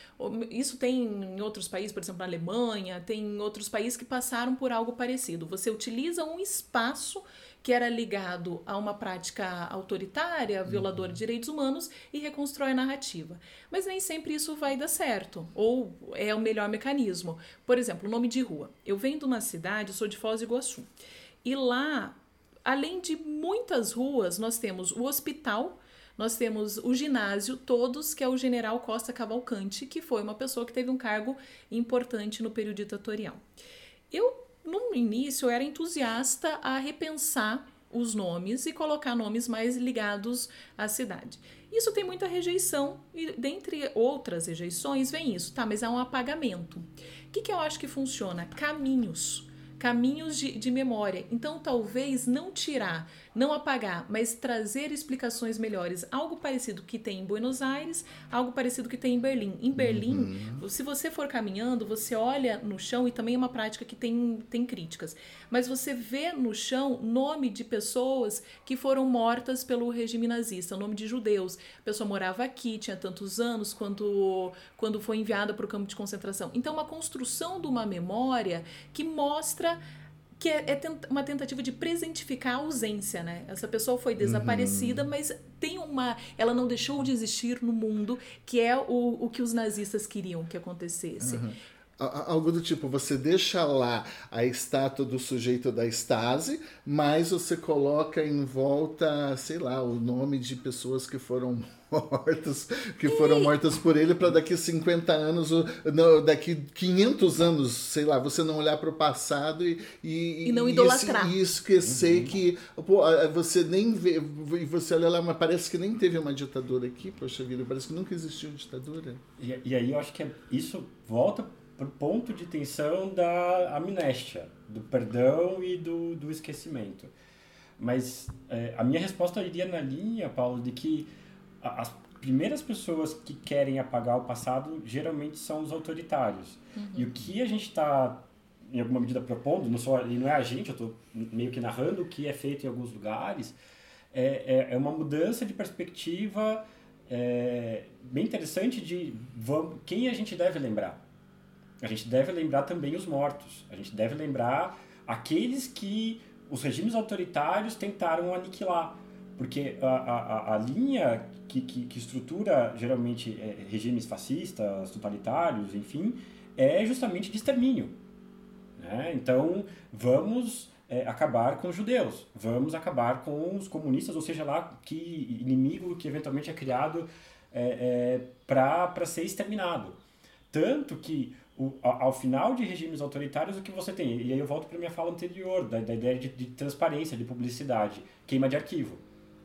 isso tem em outros países, por exemplo, na Alemanha, tem em outros países que passaram por algo parecido. Você utiliza um espaço que era ligado a uma prática autoritária, violadora de direitos humanos, e reconstrói a narrativa. Mas nem sempre isso vai dar certo, ou é o melhor mecanismo. Por exemplo, o nome de rua. Eu venho de uma cidade, sou de Foz do Iguaçu, e lá, além de muitas ruas, nós temos o hospital, nós temos o ginásio, todos, que é o general Costa Cavalcante, que foi uma pessoa que teve um cargo importante no período ditatorial. Eu no início eu era entusiasta a repensar os nomes e colocar nomes mais ligados à cidade. Isso tem muita rejeição e dentre outras rejeições vem isso, tá? Mas há um apagamento. O que, que eu acho que funciona? Caminhos caminhos de, de memória. Então, talvez não tirar, não apagar, mas trazer explicações melhores. Algo parecido que tem em Buenos Aires, algo parecido que tem em Berlim. Em Berlim, uhum. se você for caminhando, você olha no chão, e também é uma prática que tem, tem críticas, mas você vê no chão nome de pessoas que foram mortas pelo regime nazista, nome de judeus. A pessoa morava aqui, tinha tantos anos, quando, quando foi enviada para o campo de concentração. Então, uma construção de uma memória que mostra que é, é uma tentativa de presentificar a ausência, né? Essa pessoa foi desaparecida, uhum. mas tem uma. Ela não deixou de existir no mundo, que é o, o que os nazistas queriam que acontecesse. Uhum. Algo do tipo, você deixa lá a estátua do sujeito da Stasi, mas você coloca em volta, sei lá, o nome de pessoas que foram mortas, que foram mortas por ele, para daqui 50 anos, não, daqui 500 anos, sei lá, você não olhar para o passado e, e, e não idolatrar. E, esquecer uhum. que pô, você nem vê, e você olha lá, mas parece que nem teve uma ditadura aqui, poxa vida, parece que nunca existiu ditadura. E, e aí eu acho que é, isso volta pro ponto de tensão da amnésia, do perdão e do, do esquecimento. Mas é, a minha resposta iria na linha, Paulo, de que as primeiras pessoas que querem apagar o passado geralmente são os autoritários. Uhum. E o que a gente está, em alguma medida, propondo, não, sou, e não é a gente, eu estou meio que narrando o que é feito em alguns lugares, é, é, é uma mudança de perspectiva é, bem interessante de vamos, quem a gente deve lembrar a gente deve lembrar também os mortos. A gente deve lembrar aqueles que os regimes autoritários tentaram aniquilar. Porque a, a, a linha que, que, que estrutura geralmente é, regimes fascistas, totalitários, enfim, é justamente de extermínio. Né? Então, vamos é, acabar com os judeus, vamos acabar com os comunistas, ou seja lá, que inimigo que eventualmente é criado é, é para ser exterminado. Tanto que o, ao final de regimes autoritários, o que você tem? E aí eu volto para minha fala anterior, da, da ideia de, de, transparência, de publicidade, queima de arquivo.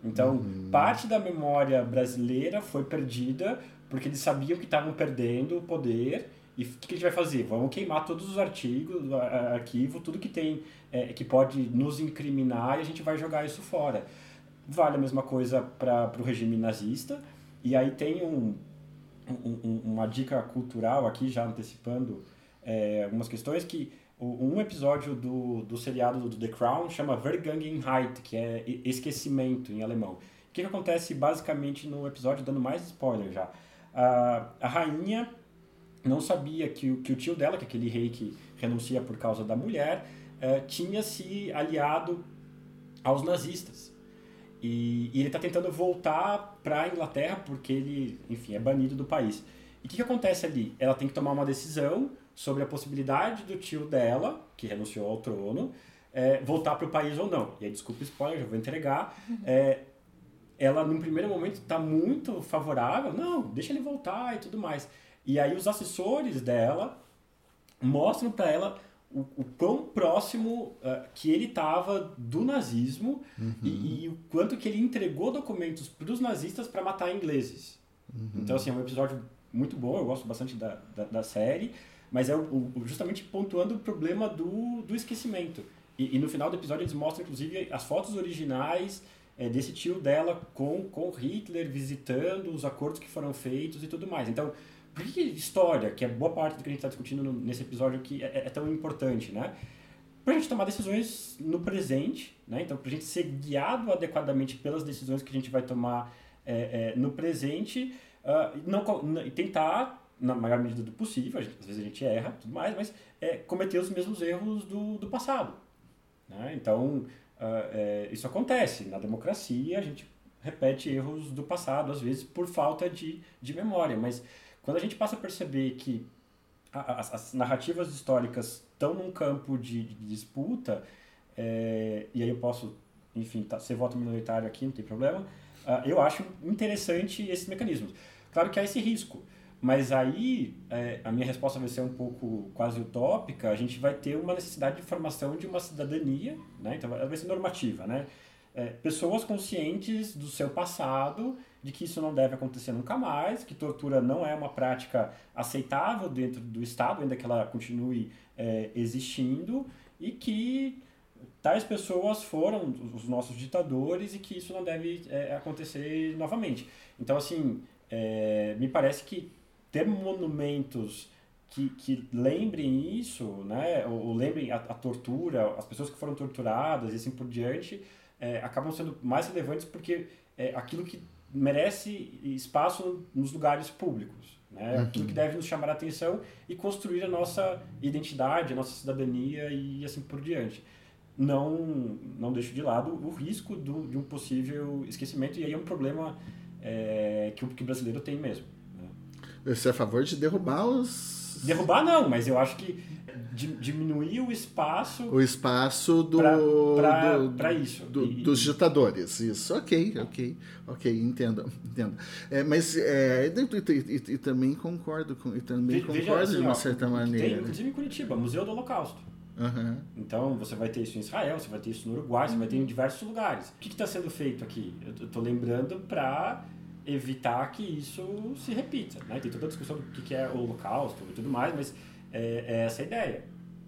Então, uhum. parte da memória brasileira foi perdida porque eles sabiam que estavam perdendo o poder e o que, que a gente vai fazer? Vamos queimar todos os artigos, arquivo, tudo que tem, é, que pode nos incriminar e a gente vai jogar isso fora. Vale a mesma coisa para o regime nazista. E aí tem um, um, uma dica cultural aqui, já antecipando é, algumas questões, que um episódio do, do seriado do The Crown chama Vergangenheit, que é esquecimento em alemão. O que, que acontece basicamente no episódio, dando mais spoiler já? A, a rainha não sabia que, que o tio dela, que é aquele rei que renuncia por causa da mulher, é, tinha se aliado aos nazistas. E, ele está tentando voltar para a Inglaterra porque ele, enfim, é banido do país. E o que, que acontece ali? Ela tem que tomar uma decisão sobre a possibilidade do tio dela, que renunciou ao trono, é, voltar para o país ou não. E aí, desculpa spoiler, já vou entregar. É, ela, num primeiro momento, está muito favorável. Não, deixa ele voltar e tudo mais. E aí, os assessores dela mostram para ela o, o quão próximo uh, que ele estava do nazismo uhum. e, e, o quanto que ele entregou documentos para os nazistas para matar ingleses. Uhum. Então, assim, é um episódio muito bom, eu gosto bastante da, da, da série, mas é o, o, justamente pontuando o problema do, do esquecimento. E, e, no final do episódio eles mostram, inclusive, as fotos originais é, desse tio dela com, com Hitler visitando os acordos que foram feitos e tudo mais. Então, por que história, que é boa parte do que a gente está discutindo no, nesse episódio aqui, é, é, tão importante, né? Para a gente tomar decisões no presente, né? Então, para a gente ser guiado adequadamente pelas decisões que a gente vai tomar é, é, no presente uh, não, tentar, na maior medida do possível, gente, às vezes a gente erra tudo mais, mas é, cometer os mesmos erros do, do passado. Né? Então, uh, isso acontece. Na democracia, a gente repete erros do passado, às vezes por falta de, de memória, mas quando a gente passa a perceber que as, as narrativas históricas estão num campo de, de disputa, é, e aí eu posso, enfim, tá, ser voto minoritário aqui, não tem problema, uh, eu acho interessante esses mecanismos. Claro que há esse risco, mas aí é, a minha resposta vai ser um pouco quase utópica, a gente vai ter uma necessidade de formação de uma cidadania, né? então vai ser normativa, né? É, pessoas conscientes do seu passado, de que isso não deve acontecer nunca mais, que tortura não é uma prática aceitável dentro do Estado, ainda que ela continue é, existindo, e que tais pessoas foram os nossos ditadores e que isso não deve é, acontecer novamente. Então, assim, é, me parece que ter monumentos que, que lembrem isso, né, ou, ou lembrem a, a, tortura, as pessoas que foram torturadas e assim por diante, é, acabam sendo mais relevantes porque é aquilo que merece espaço nos lugares públicos. Né? Uhum. Aquilo que deve nos chamar a atenção e construir a nossa identidade, a nossa cidadania e assim por diante. Não, não deixo de lado o risco do, de um possível esquecimento, e aí é um problema é, que, o, que o brasileiro tem mesmo. Né? Você é a favor de derrubar os Derrubar não, mas eu acho que diminuir o espaço. O espaço do. Para isso. Do, e, dos ditadores. Isso, ok, ok, ok, entendo. entendo. É, mas é, e, e, e, também concordo com. E também concordo assim, de uma ó, certa maneira. Tem, inclusive em Curitiba, Museu do Holocausto. Uhum. Então você vai ter isso em Israel, você vai ter isso no Uruguai, você vai ter em diversos lugares. O que está sendo feito aqui? Eu estou lembrando para evitar que isso se repita. Né? Tem toda a discussão do que é o holocausto e tudo mais, mas é, é essa ideia.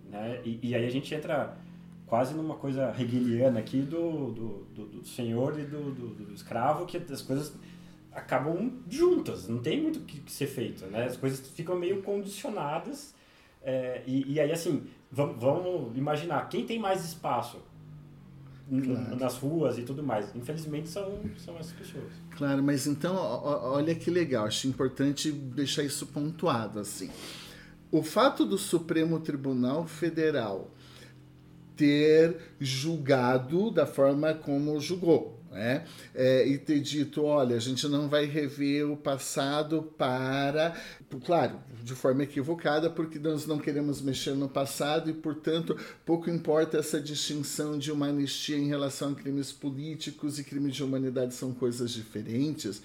Né? E, e, aí a gente entra quase numa coisa hegeliana aqui do, do, do, do senhor e do, do, do, escravo, que as coisas acabam juntas, não tem muito o que ser feito. Né? As coisas ficam meio condicionadas. É, e, e aí, assim, vamos, vamos imaginar, quem tem mais espaço claro. nas ruas e tudo mais. Infelizmente são, são essas pessoas. Claro, mas então, olha que legal, acho importante deixar isso pontuado assim. O fato do Supremo Tribunal Federal ter julgado da forma como julgou, né? É, e ter dito, olha, a gente não vai rever o passado para, claro, de forma equivocada, porque nós não queremos mexer no passado e, portanto, pouco importa essa distinção de uma anistia em relação a crimes políticos e crimes de humanidade são coisas diferentes.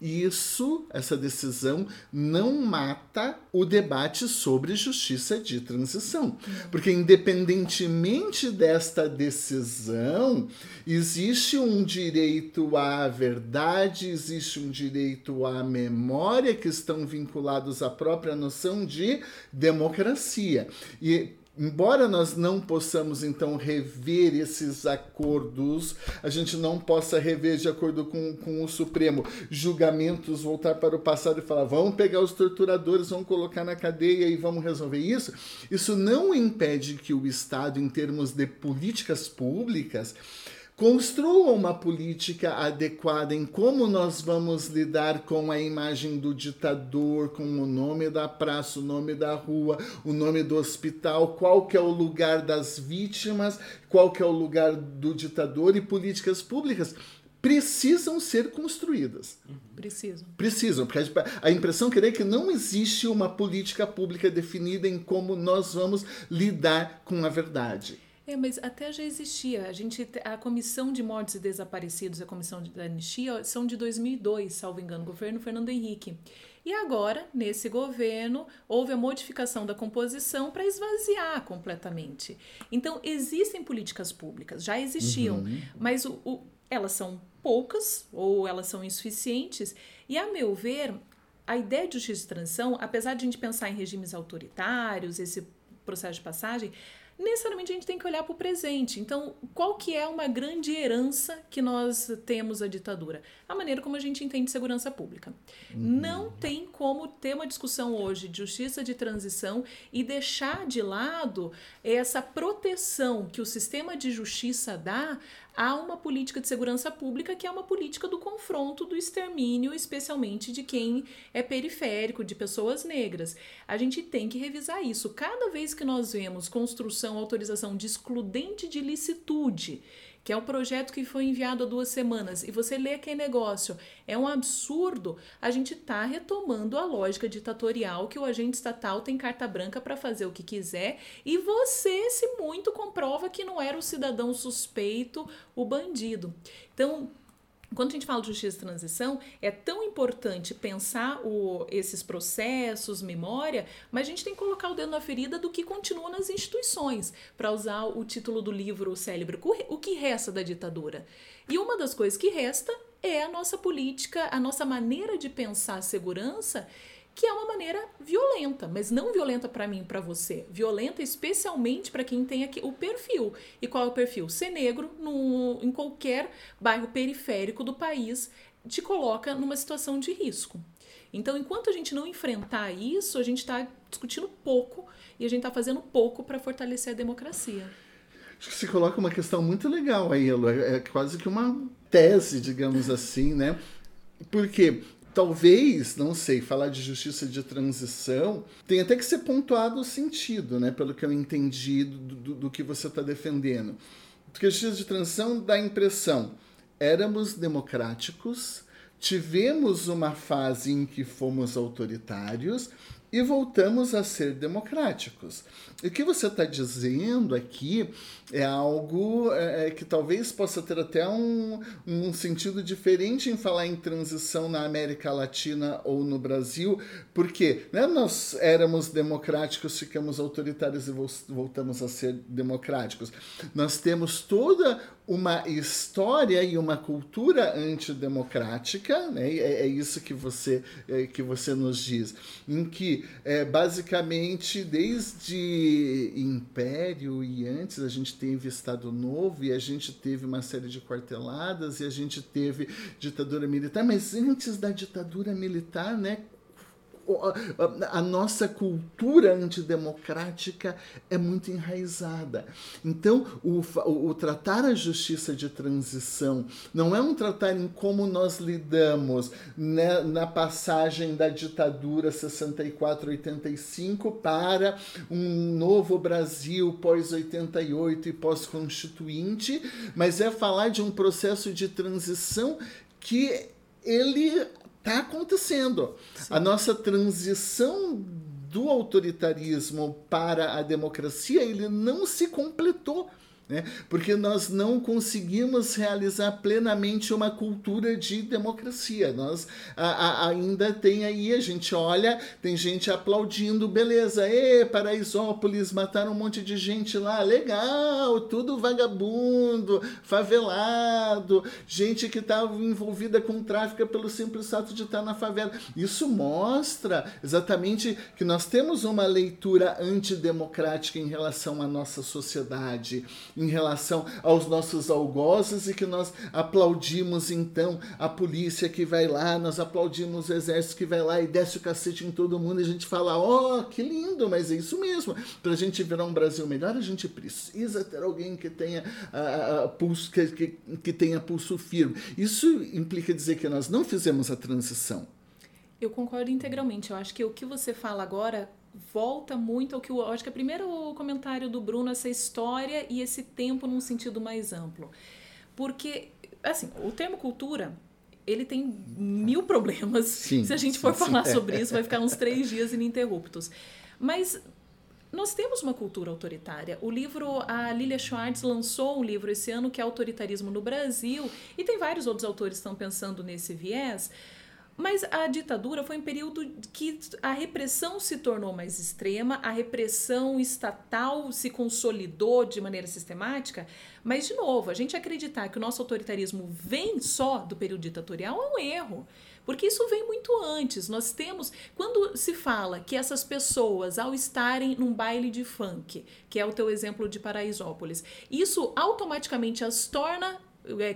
Isso, essa decisão, não mata o debate sobre justiça de transição, porque independentemente desta decisão, existe um direito à verdade, existe um direito à memória que estão vinculados à própria noção de democracia. E embora nós não possamos então rever esses acordos, a gente não possa rever de acordo com, com o Supremo julgamentos, voltar para o passado e falar vamos pegar os torturadores, vamos colocar na cadeia e vamos resolver isso, isso não impede que o Estado, em termos de políticas públicas, Construa uma política adequada em como nós vamos lidar com a imagem do ditador, com o nome da praça, o nome da rua, o nome do hospital, qual que é o lugar das vítimas, qual que é o lugar do ditador e políticas públicas precisam ser construídas. Precisam. Precisam, porque a impressão que é que não existe uma política pública definida em como nós vamos lidar com a verdade. É, mas até já existia. A gente, a Comissão de Mortos e Desaparecidos, a Comissão de Anistia, são de 2002, salvo engano, governo Fernando Henrique. E agora, nesse governo, houve a modificação da composição para esvaziar completamente. Então, existem políticas públicas, já existiam, uhum. mas o, o, elas são poucas ou elas são insuficientes. E, a meu ver, a ideia de justiça de transição, apesar de a gente pensar em regimes autoritários, esse processo de passagem, necessariamente a gente tem que olhar para o presente. Então, qual que é uma grande herança que nós temos a ditadura? A maneira como a gente entende segurança pública. Uhum. Não tem como ter uma discussão hoje de justiça de transição e deixar de lado essa proteção que o sistema de justiça dá há uma política de segurança pública que é uma política do confronto, do extermínio, especialmente de quem é periférico, de pessoas negras. A gente tem que revisar isso. Cada vez que nós vemos construção, autorização de excludente de licitude, que é um projeto que foi enviado há duas semanas, e você lê aquele negócio, é um absurdo, a gente está retomando a lógica ditatorial que o agente estatal tem carta branca para fazer o que quiser, e você, se muito, comprova que não era o cidadão suspeito, o bandido. Então, quando a gente fala de justiça de transição, é tão importante pensar o, esses processos, memória, mas a gente tem que colocar o dedo na ferida do que continua nas instituições, para usar o título do livro célebre, o que resta da ditadura. E uma das coisas que resta é a nossa política, a nossa maneira de pensar a segurança que é uma maneira violenta, mas não violenta para mim, para você, violenta especialmente para quem tem aqui o perfil. E qual é o perfil? Ser negro no, em qualquer bairro periférico do país te coloca numa situação de risco. Então, enquanto a gente não enfrentar isso, a gente está discutindo pouco e a gente está fazendo pouco para fortalecer a democracia. Acho que você coloca uma questão muito legal aí, Elo. É quase que uma tese, digamos assim, né? Porque talvez, não sei, falar de justiça de transição tem até que ser pontuado o sentido, né? Pelo que eu entendi do, do, do que você está defendendo. Porque a justiça de transição dá a impressão, éramos democráticos, tivemos uma fase em que fomos autoritários e voltamos a ser democráticos. O que você está dizendo aqui é algo é, é, que talvez possa ter até um, um sentido diferente em falar em transição na América Latina ou no Brasil, porque né, nós éramos democráticos, ficamos autoritários e voltamos a ser democráticos. Nós temos toda uma história e uma cultura antidemocrática, né? é, é isso que você, é, que você nos diz, em que é, basicamente desde Império e antes a gente teve Estado Novo e a gente teve uma série de quarteladas e a gente teve ditadura militar, mas antes da ditadura militar, né, a nossa cultura antidemocrática é muito enraizada. Então, o, o, tratar a justiça de transição não é um tratar em como nós lidamos né, na passagem da ditadura 64-85 para um novo Brasil pós-88 e pós-constituinte, mas é falar de um processo de transição que ele está acontecendo. Sim. A nossa transição do autoritarismo para a democracia ele não se completou né? porque nós não conseguimos realizar plenamente uma cultura de democracia. Nós a, a, ainda tem aí, a gente olha, tem gente aplaudindo, beleza, e Paraisópolis, mataram um monte de gente lá, legal, tudo vagabundo, favelado, gente que estava envolvida com tráfico pelo simples fato de estar na favela. Isso mostra exatamente que nós temos uma leitura antidemocrática em relação à nossa sociedade em relação aos nossos algozes e que nós aplaudimos então a polícia que vai lá, nós aplaudimos o exército que vai lá e desce o cacete em todo mundo e a gente fala, ó, oh, que lindo, mas é isso mesmo. Para a gente virar um Brasil melhor, a gente precisa ter alguém que tenha uh, pulso, que, que, que tenha pulso firme. Isso implica dizer que nós não fizemos a transição. Eu concordo integralmente. Eu acho que o que você fala agora volta muito ao que eu acho que é primeiro o comentário do Bruno, essa história e esse tempo num sentido mais amplo. Porque, assim, o termo cultura, ele tem mil problemas. Sim, Se a gente sim, for sim, falar sobre isso, vai ficar uns três dias ininterruptos. Mas nós temos uma cultura autoritária. O livro, a Lilia Schwartz lançou um livro esse ano que é Autoritarismo no Brasil, e tem vários outros autores que estão pensando nesse viés. Mas a ditadura foi um período que a repressão se tornou mais extrema, a repressão estatal se consolidou de maneira sistemática. Mas, de novo, a gente acreditar que o nosso autoritarismo vem só do período ditatorial é um erro. Porque isso vem muito antes. Nós temos. Quando se fala que essas pessoas, ao estarem num baile de funk, que é o teu exemplo de Paraisópolis, isso automaticamente as torna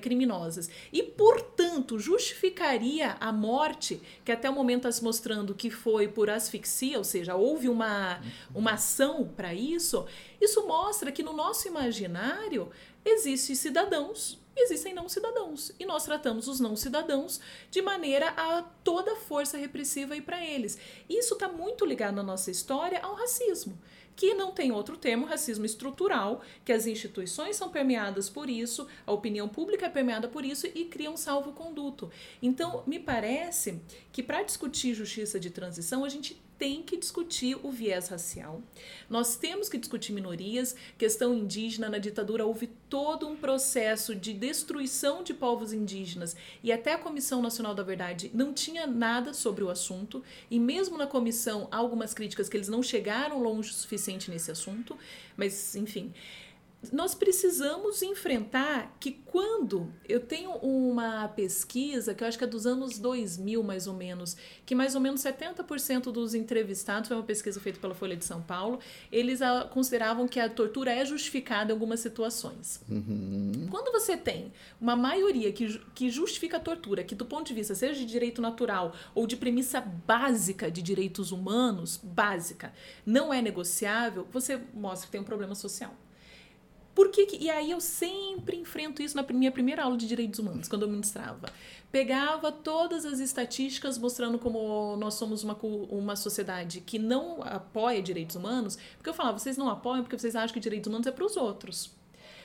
criminosas. E, portanto, justificaria a morte, que até o momento está se mostrando que foi por asfixia, ou seja, houve uma, uma ação para isso. Isso mostra que no nosso imaginário existem cidadãos existem não cidadãos. E nós tratamos os não cidadãos de maneira a toda força repressiva ir para eles. Isso está muito ligado na nossa história ao racismo que não tem outro termo, racismo estrutural, que as instituições são permeadas por isso, a opinião pública é permeada por isso e cria um salvo-conduto. Então, me parece que para discutir justiça de transição, a gente tem que discutir o viés racial. Nós temos que discutir minorias, questão indígena. Na ditadura houve todo um processo de destruição de povos indígenas e até a Comissão Nacional da Verdade não tinha nada sobre o assunto. E mesmo na comissão, há algumas críticas que eles não chegaram longe o suficiente nesse assunto. Mas, enfim nós precisamos enfrentar que quando eu tenho uma pesquisa que eu acho que é dos anos 2000 mais ou menos, que mais ou menos 70% dos entrevistados, foi uma pesquisa feita pela Folha de São Paulo, eles consideravam que a tortura é justificada em algumas situações. Uhum. Quando você tem uma maioria que, que justifica a tortura, que do ponto de vista seja de direito natural ou de premissa básica de direitos humanos, básica, não é negociável, você mostra que tem um problema social. Por que, que, e aí eu sempre enfrento isso na minha primeira aula de direitos humanos, quando eu ministrava. Pegava todas as estatísticas mostrando como nós somos uma, uma sociedade que não apoia direitos humanos, porque eu falava, vocês não apoiam porque vocês acham que direitos humanos é para os outros.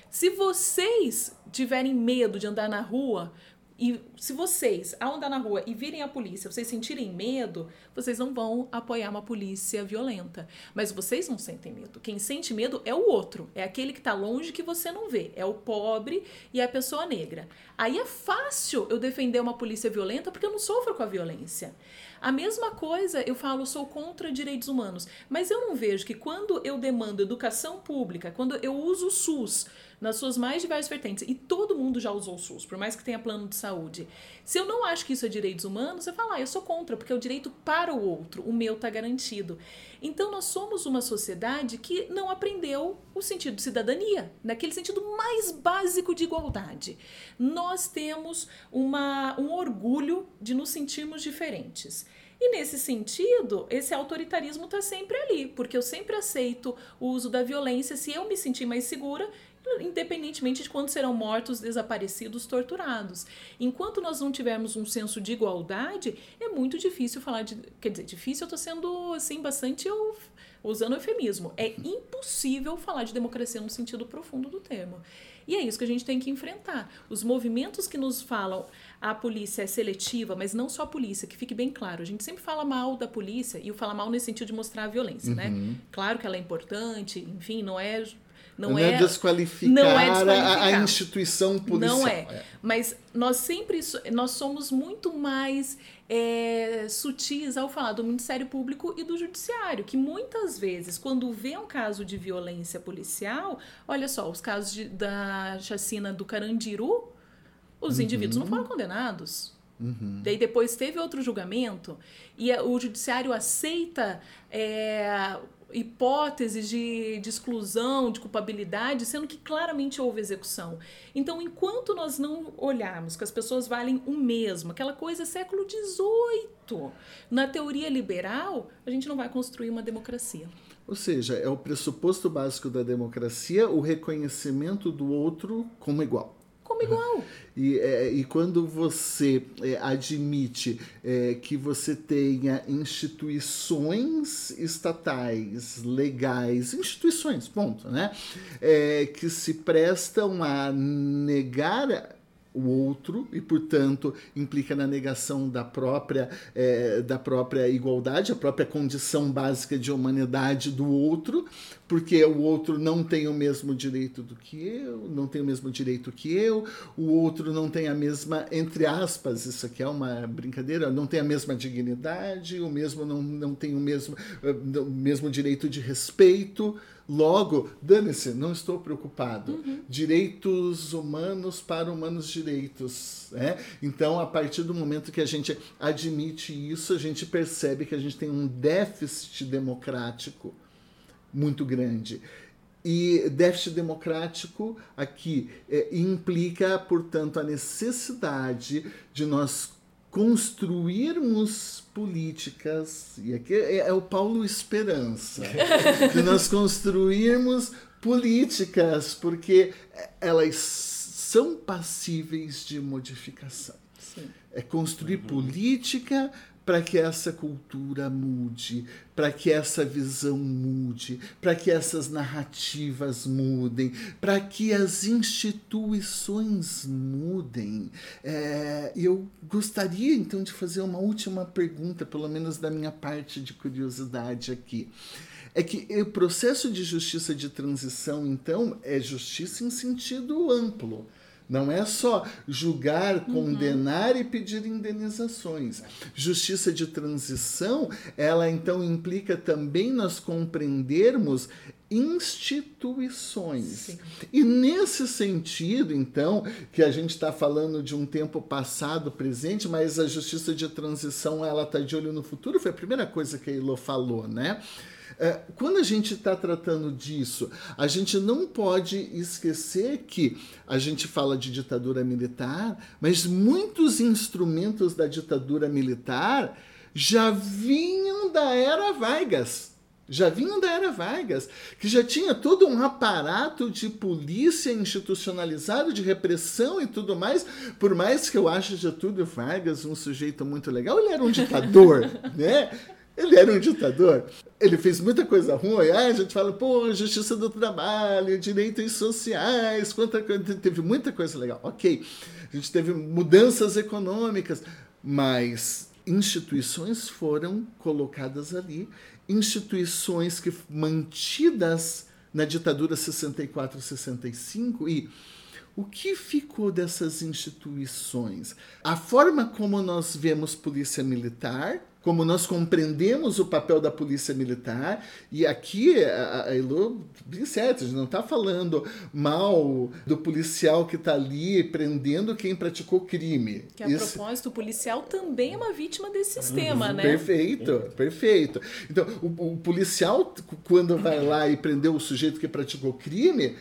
Se vocês tiverem medo de andar na rua e se vocês, ao andar na rua e virem a polícia, vocês sentirem medo, vocês não vão apoiar uma polícia violenta. Mas vocês não sentem medo. Quem sente medo é o outro. É aquele que está longe que você não vê. É o pobre e a pessoa negra. Aí é fácil eu defender uma polícia violenta porque eu não sofro com a violência. A mesma coisa eu falo, sou contra direitos humanos. Mas eu não vejo que quando eu demando educação pública, quando eu uso o SUS nas suas mais diversas vertentes, e todo mundo já usou o SUS, por mais que tenha plano de saúde, se eu não acho que isso é direitos humanos, você fala, ah, eu sou contra, porque é o direito para o outro, o meu está garantido. Então nós somos uma sociedade que não aprendeu o sentido de cidadania, naquele sentido mais básico de igualdade. Nós temos uma, um orgulho de nos sentirmos diferentes. E nesse sentido, esse autoritarismo está sempre ali, porque eu sempre aceito o uso da violência se eu me sentir mais segura independentemente de quando serão mortos, desaparecidos, torturados. Enquanto nós não tivermos um senso de igualdade, é muito difícil falar de. Quer dizer, difícil eu estou sendo assim bastante eu, usando eufemismo. É impossível falar de democracia no sentido profundo do termo. E é isso que a gente tem que enfrentar. Os movimentos que nos falam a polícia é seletiva, mas não só a polícia, que fique bem claro. A gente sempre fala mal da polícia, e o fala mal nesse sentido de mostrar a violência, né? Uhum. Claro que ela é importante, enfim, não é não, não é, é, desqualificar, não é desqualificar. A, a, instituição policial. Não é. é. Mas nós sempre nós somos muito mais é, sutis ao falar do Ministério Público e do Judiciário, que muitas vezes, quando vê um caso de violência policial, olha só, os casos de, da chacina do Carandiru, os uhum. indivíduos não foram condenados. Uhum. Daí depois teve outro julgamento e o judiciário aceita é, hipóteses de, de, exclusão, de culpabilidade, sendo que claramente houve execução. Então, enquanto nós não olharmos que as pessoas valem o mesmo, aquela coisa é século XVIII, na teoria liberal, a gente não vai construir uma democracia. Ou seja, é o pressuposto básico da democracia o reconhecimento do outro como igual como igual. E, é, e quando você é, admite é, que você tenha instituições estatais, legais, instituições, ponto, né? É, que se prestam a negar o outro e, portanto, implica na negação da própria, é, da própria igualdade, a própria condição básica de humanidade do outro, porque o outro não tem o mesmo direito do que eu, não tem o mesmo direito que eu, o outro não tem a mesma, entre aspas, isso aqui é uma brincadeira, não tem a mesma dignidade, o mesmo não, não tem o mesmo, o mesmo direito de respeito. Logo, dane-se, não estou preocupado. Uhum. Direitos humanos para humanos direitos. Né? Então, a partir do momento que a gente admite isso, a gente percebe que a gente tem um déficit democrático muito grande. E déficit democrático aqui é, implica, portanto, a necessidade de nós construirmos políticas, e aqui é, é o Paulo Esperança, de nós construirmos políticas, porque elas são passíveis de modificação. Sim. É construir uhum. política para que essa cultura mude, para que essa visão mude, para que essas narrativas mudem, para que as instituições mudem. É, eu gostaria então de fazer uma última pergunta, pelo menos da minha parte de curiosidade aqui. É que o processo de justiça de transição, então, é justiça em sentido amplo não é só julgar, uhum. condenar uhum. e pedir indenizações. Justiça de transição, ela então implica também nós compreendermos instituições. Sim. E nesse sentido, então, que a gente está falando de um tempo passado, presente, mas a justiça de transição ela está de olho no futuro, foi a primeira coisa que a Elo falou, né? É, quando a gente está tratando disso, a gente não pode esquecer que a gente fala de ditadura militar, mas muitos instrumentos da ditadura militar já vinham da era Vargas já vinham da era Vargas, que já tinha todo um aparato de polícia institucionalizado, de repressão e tudo mais. Por mais que eu ache Getúlio Vargas um sujeito muito legal, ele era um ditador, né? Ele era um ditador. Ele fez muita coisa ruim. Ah, a gente fala, pô, justiça do trabalho, direitos sociais, quanta coisa. Teve muita coisa legal. Ok. A gente teve mudanças econômicas, mas instituições foram colocadas ali. Instituições que mantidas na ditadura 64, 65 e o que ficou dessas instituições? A forma como nós vemos polícia militar, como nós compreendemos o papel da polícia militar, e aqui a, a Elo certo, a gente não está falando mal do policial que está ali prendendo quem praticou crime. Que a Isso... propósito, o policial também é uma vítima desse sistema, uhum, né? Perfeito, perfeito. Então, o, o policial, quando vai lá e prendeu o sujeito que praticou crime,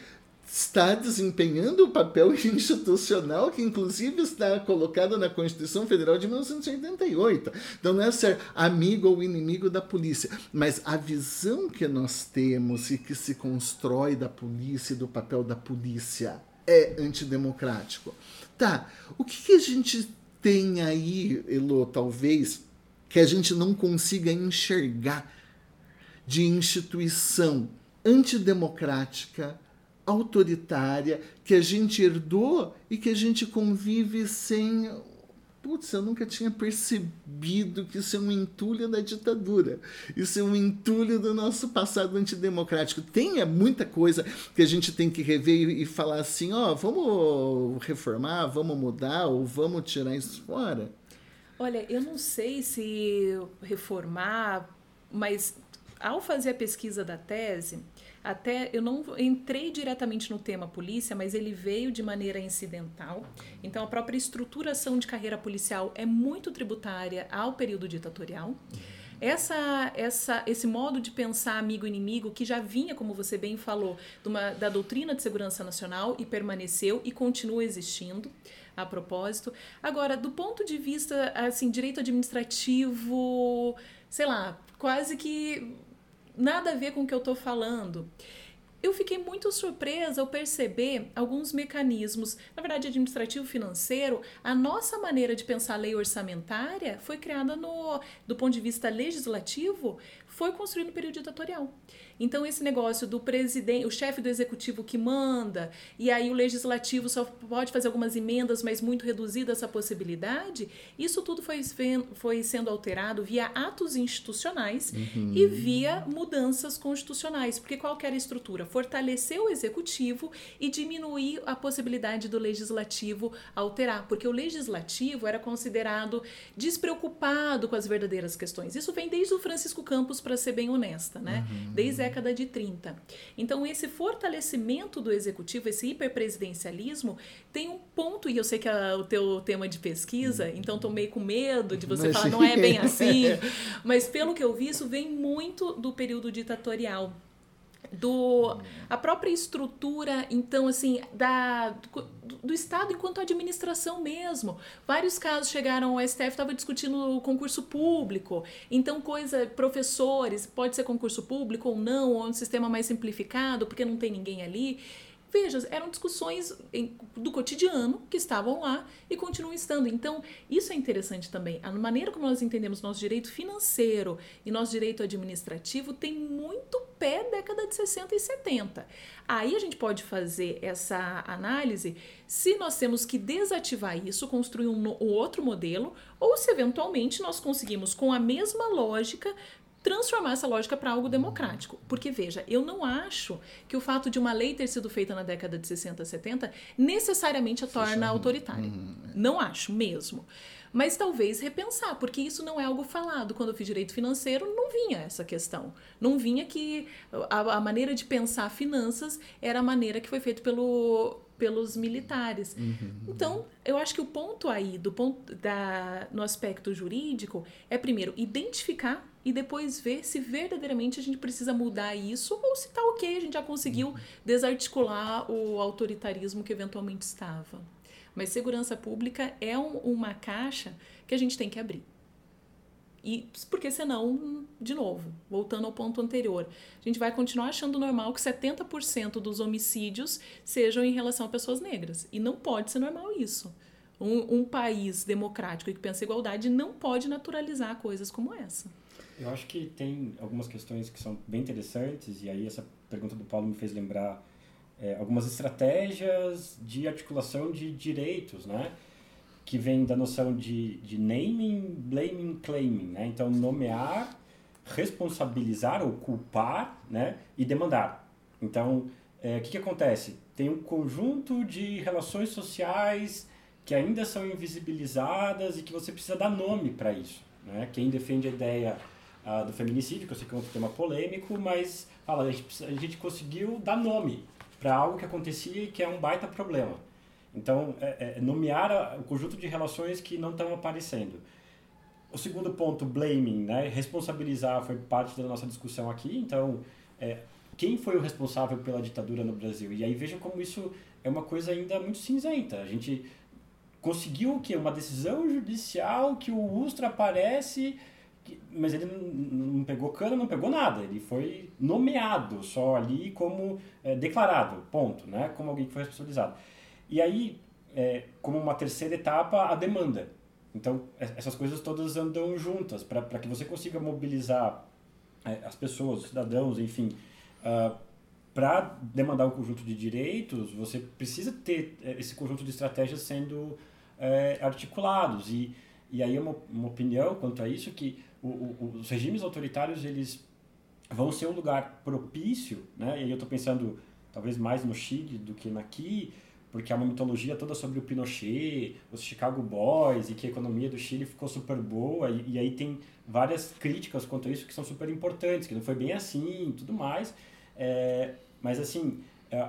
está desempenhando o papel institucional que, inclusive, está colocado na Constituição Federal de 1988. Então, não é ser amigo ou inimigo da polícia, mas a visão que nós temos e que se constrói da polícia e do papel da polícia é antidemocrático. Tá, o que, que a gente tem aí, Elo, talvez, que a gente não consiga enxergar de instituição antidemocrática autoritária que a gente herdou e que a gente convive sem. Putz, eu nunca tinha percebido que isso é um entulho da ditadura. Isso é um entulho do nosso passado antidemocrático. Tem é muita coisa que a gente tem que rever e falar assim: ó, oh, vamos reformar, vamos mudar ou vamos tirar isso fora? Olha, eu não sei se reformar, mas ao fazer a pesquisa da tese, até eu não entrei diretamente no tema polícia, mas ele veio de maneira incidental. Então a própria estruturação de carreira policial é muito tributária ao período ditatorial. Essa, essa, esse modo de pensar amigo-inimigo que já vinha, como você bem falou, uma, da doutrina de segurança nacional e permaneceu e continua existindo a propósito. Agora, do ponto de vista assim, direito administrativo, sei lá, quase que nada a ver com o que eu estou falando. Eu fiquei muito surpresa ao perceber alguns mecanismos, na verdade, administrativo financeiro. A nossa maneira de pensar a lei orçamentária foi criada no, do ponto de vista legislativo, foi construído no período ditatorial. Então, esse negócio do presidente, o chefe do executivo que manda, e aí o legislativo só pode fazer algumas emendas, mas muito reduzida essa possibilidade, isso tudo foi, foi sendo alterado via atos institucionais uhum. e via mudanças constitucionais. Porque qual era a estrutura? Fortalecer o executivo e diminuir a possibilidade do legislativo alterar. Porque o legislativo era considerado despreocupado com as verdadeiras questões. Isso vem desde o Francisco Campos, para ser bem honesta, né? Uhum. Desde década de 30. Então, esse fortalecimento do executivo, esse hiperpresidencialismo, tem um ponto, e eu sei que é o teu tema de pesquisa, então estou meio com medo de você mas... falar, não é bem assim, mas pelo que eu vi, isso vem muito do período ditatorial do a própria estrutura então assim da do, do, estado enquanto administração mesmo. Vários casos chegaram ao STF estava discutindo o concurso público. Então coisa professores pode ser concurso público ou não ou um sistema mais simplificado porque não tem ninguém ali veja, eram discussões do cotidiano que estavam lá e continuam estando. Então, isso é interessante também. A maneira como nós entendemos nosso direito financeiro e nosso direito administrativo tem muito pé década de 60 e 70. Aí a gente pode fazer essa análise se nós temos que desativar isso, construir um, um outro modelo, ou se eventualmente nós conseguimos, com a mesma lógica, transformar essa lógica para algo democrático. Porque, veja, eu não acho que o fato de uma lei ter sido feita na década de 60, 70 necessariamente a torna autoritária. Uhum. Não acho mesmo. Mas talvez repensar, porque isso não é algo falado. Quando eu fiz direito financeiro, não vinha essa questão. Não vinha que a, a maneira de pensar finanças era a maneira que foi feita pelo, pelos militares. Uhum. Então, eu acho que o ponto aí, do ponto da, no aspecto jurídico, é primeiro identificar e depois ver se verdadeiramente a gente precisa mudar isso ou se está ok, a gente já conseguiu uhum. desarticular o autoritarismo que eventualmente estava. Mas segurança pública é um, uma caixa que a gente tem que abrir. E porque senão, de novo, voltando ao ponto anterior, a gente vai continuar achando normal que 70% dos homicídios sejam em relação a pessoas negras. E não pode ser normal isso. Um, um país democrático que pensa em igualdade não pode naturalizar coisas como essa. Eu acho que tem algumas questões que são bem interessantes, e aí essa pergunta do Paulo me fez lembrar é, algumas estratégias de articulação de direitos, né? Que vem da noção de, de naming, blaming, claiming, né? Então, nomear, responsabilizar ou culpar, né? E demandar. Então, é, o que, que acontece? Tem um conjunto de relações sociais que ainda são invisibilizadas e que você precisa dar nome para isso. Né? Quem defende a ideia uh, do feminicídio, que eu sei que é um tema polêmico, mas fala, a gente, a gente conseguiu dar nome para algo que acontecia e que é um baita problema. Então, é, é nomear o conjunto de relações que não estão aparecendo. O segundo ponto, blaming, né? responsabilizar, foi parte da nossa discussão aqui. Então, é, quem foi o responsável pela ditadura no Brasil? E aí veja como isso é uma coisa ainda muito cinzenta. A gente conseguiu o quê? Uma decisão judicial que o Ustra aparece mas ele não pegou cana, não pegou nada. Ele foi nomeado só ali como é, declarado, ponto, né? Como alguém que foi responsabilizado. E aí, é, como uma terceira etapa, a demanda. Então, essas coisas todas andam juntas para que você consiga mobilizar é, as pessoas, os cidadãos, enfim, uh, para demandar um conjunto de direitos, você precisa ter é, esse conjunto de estratégias sendo é, articulados. E, e aí, uma, uma opinião quanto a isso que o, o, os regimes autoritários eles vão ser um lugar propício, né? E aí eu estou pensando talvez mais no Chile do que aqui, porque há uma mitologia toda sobre o Pinochet, os Chicago Boys e que a economia do Chile ficou super boa e, e aí tem várias críticas quanto a isso que são super importantes, que não foi bem assim tudo mais. É, mas assim, é,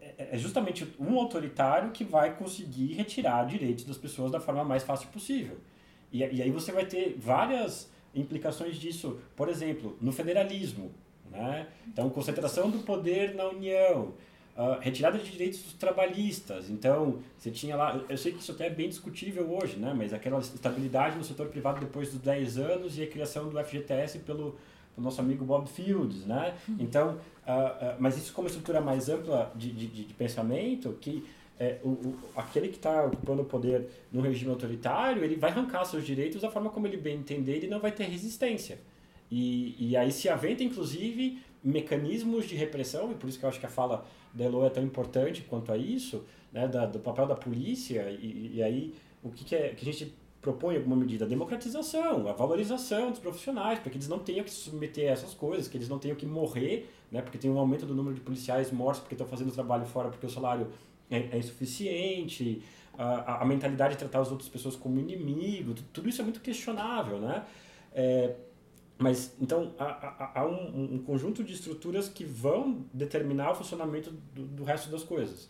é, é justamente um autoritário que vai conseguir retirar direitos das pessoas da forma mais fácil possível. E, e aí você vai ter várias implicações disso, por exemplo, no federalismo. Né? Então, concentração do poder na União, uh, retirada de direitos trabalhistas. Então, você tinha lá, eu sei que isso até é bem discutível hoje, né? mas aquela estabilidade no setor privado depois dos 10 anos e a criação do FGTS pelo, pelo nosso amigo Bob Fields. Né? Então, uh, uh, mas isso como estrutura mais ampla de, de, de pensamento, que é, o, o, aquele que está ocupando o poder no regime autoritário, ele vai arrancar seus direitos da forma como ele bem entender e não vai ter resistência. E, e aí se aventa, inclusive, mecanismos de repressão, e por isso que eu acho que a fala da Elo é tão importante quanto a isso, né, da, do papel da polícia, e, e aí o que, que, é, que a gente propõe alguma medida? A democratização, a valorização dos profissionais, para que eles não tenham que se submeter a essas coisas, que eles não tenham que morrer, né, porque tem um aumento do número de policiais mortos porque estão fazendo trabalho fora porque o salário é, é insuficiente, a, a, mentalidade de tratar as outras pessoas como inimigo, tudo isso é muito questionável, né? É, mas, então, há, há um, um, conjunto de estruturas que vão determinar o funcionamento do, do resto das coisas.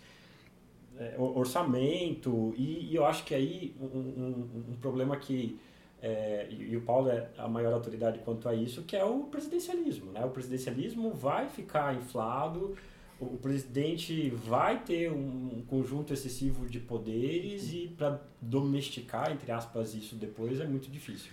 É, orçamento, e, e, eu acho que aí um, um, um problema que, é, e, e, o Paulo é a maior autoridade quanto a isso, que é o presidencialismo. Né? O presidencialismo vai ficar inflado, o presidente vai ter um conjunto excessivo de poderes e para domesticar, entre aspas, isso depois é muito difícil.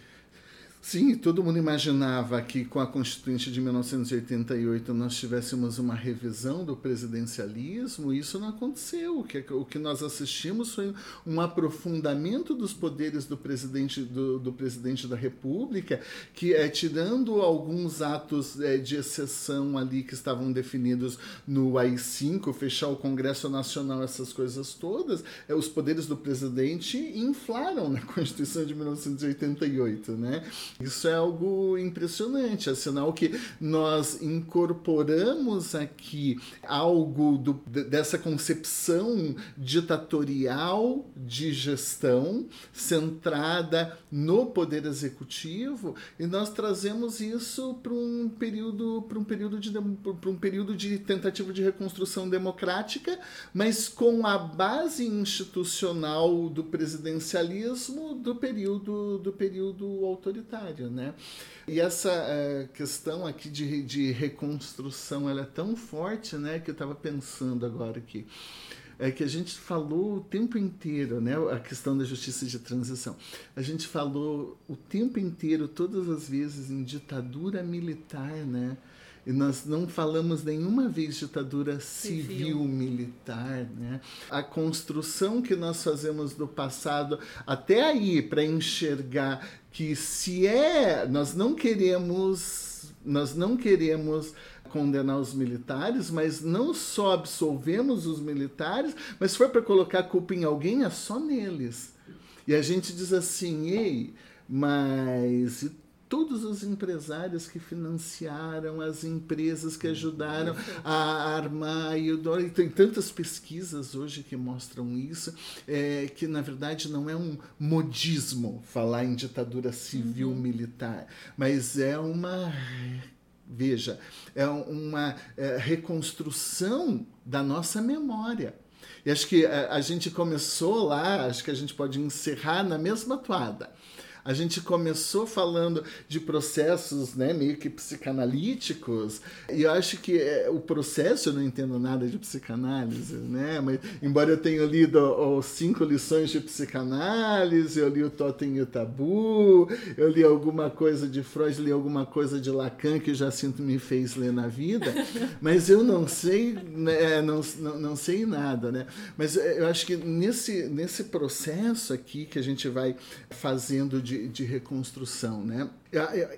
Sim, todo mundo imaginava que com a Constituinte de 1988 nós tivéssemos uma revisão do presidencialismo, e isso não aconteceu. O que, o que nós assistimos foi um aprofundamento dos poderes do presidente, do, do presidente da República, que é tirando alguns atos é, de exceção ali que estavam definidos no AI-5, fechar o Congresso Nacional, essas coisas todas, é, os poderes do presidente inflaram na Constituição de 1988, né? Isso é algo impressionante, é sinal que nós incorporamos aqui algo do, dessa concepção ditatorial de gestão centrada no poder executivo e nós trazemos isso para um período para um período de para um período de tentativa de reconstrução democrática, mas com a base institucional do presidencialismo do período do período autoritário, né? E essa uh, questão aqui de, de reconstrução, ela é tão forte, né, que eu estava pensando agora aqui é que a gente falou o tempo inteiro, né, a questão da justiça de transição. A gente falou o tempo inteiro, todas as vezes, em ditadura militar, né? E nós não falamos nenhuma vez ditadura civil, militar, né? A construção que nós fazemos do passado até aí para enxergar que se é, nós não queremos, nós não queremos condenar os militares, mas não só absolvemos os militares, mas se for para colocar a culpa em alguém, é só neles. E a gente diz assim, ei, mas todos os empresários que financiaram as empresas que ajudaram a armar e, e tem tantas pesquisas hoje que mostram isso é, que na verdade não é um modismo falar em ditadura civil uhum. militar mas é uma veja é uma é, reconstrução da nossa memória. E acho que a, a gente começou lá acho que a gente pode encerrar na mesma toada a gente começou falando de processos né, meio que psicanalíticos, e eu acho que é, o processo, eu não entendo nada de psicanálise, né? Mas, embora eu tenha lido os cinco lições de psicanálise, eu li o Totem e o Tabu, eu li alguma coisa de Freud, li alguma coisa de Lacan que já sinto me fez ler na vida, mas eu não sei, né, não, não, não sei nada, né? Mas eu acho que nesse, nesse processo aqui que a gente vai fazendo de, de reconstrução. Né?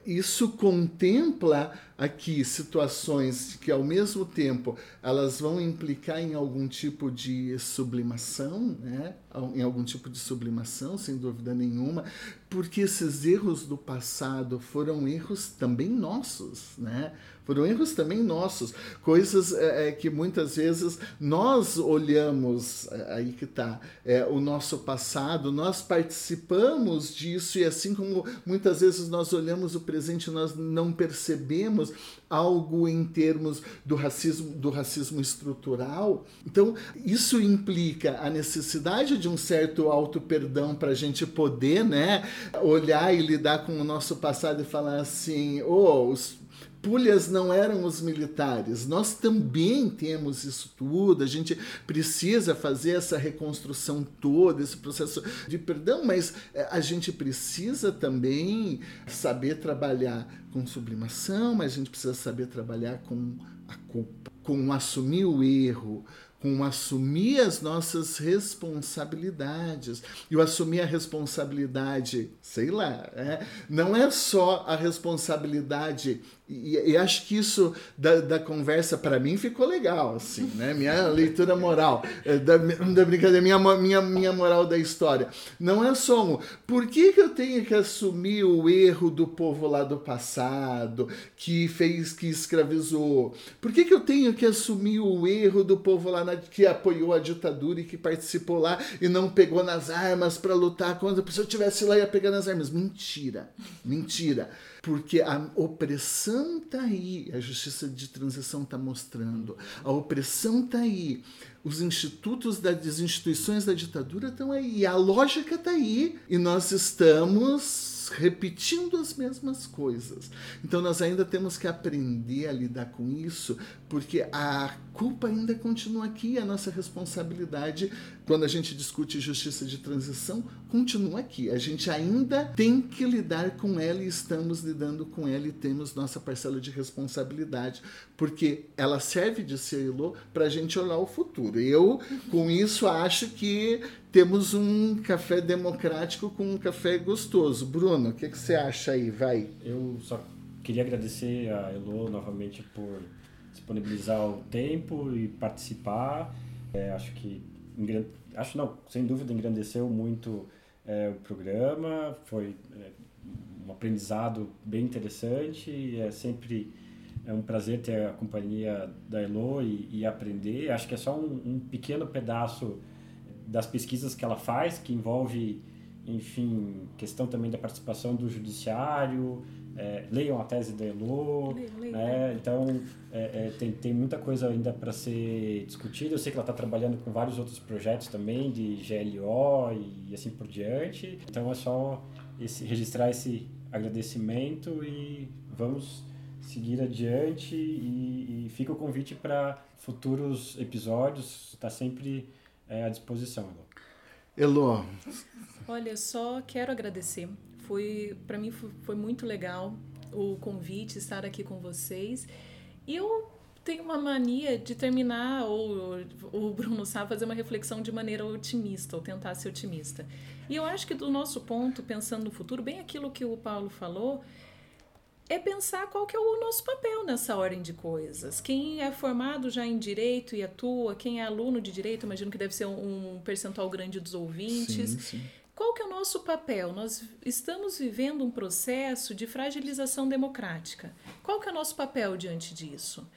Isso contempla aqui situações que, ao mesmo tempo, elas vão implicar em algum tipo de sublimação, né? em algum tipo de sublimação, sem dúvida nenhuma, porque esses erros do passado foram erros também nossos, né? Foram erros também nossos, coisas é, é, que muitas vezes nós olhamos, é, aí que está, é, o nosso passado, nós participamos disso e assim como muitas vezes nós olhamos o presente, nós não percebemos algo em termos do racismo, do racismo estrutural. Então, isso implica a necessidade de um certo auto-perdão para a gente poder né, olhar e lidar com o nosso passado e falar assim: oh, os Pulhas não eram os militares. Nós também temos isso tudo. A gente precisa fazer essa reconstrução toda, esse processo de perdão, mas eh, a gente precisa também saber trabalhar com sublimação, mas a gente precisa saber trabalhar com a culpa, com assumir o erro, com assumir as nossas responsabilidades. E o assumir a responsabilidade, sei lá, é, não é só a responsabilidade e, e, acho que isso da, da conversa para mim ficou legal, assim, né? Minha leitura moral, eh, da, da brincadeira, minha, minha, minha moral da história. Não é só um, por que, que eu tenho que assumir o erro do povo lá do passado, que fez, que escravizou? Por que, que eu tenho que assumir o erro do povo lá na, que apoiou a ditadura e que participou lá e não pegou nas armas para lutar contra? Se eu tivesse lá, ia pegar nas armas. Mentira, mentira porque a opressão está aí, a justiça de transição está mostrando, a opressão está aí, os institutos das instituições da ditadura estão aí, a lógica está aí, e nós estamos repetindo as mesmas coisas. Então nós ainda temos que aprender a lidar com isso, porque a culpa ainda continua aqui, a nossa responsabilidade quando a gente discute justiça de transição continua aqui. A gente ainda tem que lidar com ela e estamos lidando com ela e temos nossa parcela de responsabilidade, porque ela serve de selo para a gente olhar o futuro. Eu, com isso, acho que temos um café democrático com um café gostoso. Bruno, o que, que você acha aí? Vai. Eu só queria agradecer a Elo novamente por disponibilizar o tempo e participar. É, acho que acho não, sem dúvida engrandeceu muito é, o programa, foi é, um aprendizado bem interessante, é sempre é um prazer ter a companhia da Elo e, e aprender. Acho que é só um, um, pequeno pedaço das pesquisas que ela faz, que envolve, enfim, questão também da participação do judiciário, é, leiam a tese da Elo, né? então é, é, tem, tem muita coisa ainda para ser discutida. Eu sei que ela está trabalhando com vários outros projetos também de GLO e, assim por diante. Então é só esse, registrar esse agradecimento e vamos seguir adiante e, e fica o convite para futuros episódios. Está sempre é, à disposição, Elo. Elo. Olha, só quero agradecer foi para mim foi, foi muito legal o convite estar aqui com vocês. E eu tenho uma mania de terminar, ou o Bruno sabe, fazer uma reflexão de maneira otimista, ou tentar ser otimista. E eu acho que do nosso ponto, pensando no futuro, bem aquilo que o Paulo falou, é pensar qual que é o nosso papel nessa ordem de coisas. Quem é formado já em direito e atua, quem é aluno de direito, imagino que deve ser um percentual grande dos ouvintes. Sim, sim qual que é o nosso papel? Nós estamos vivendo um processo de fragilização democrática. Qual que é o nosso papel diante disso?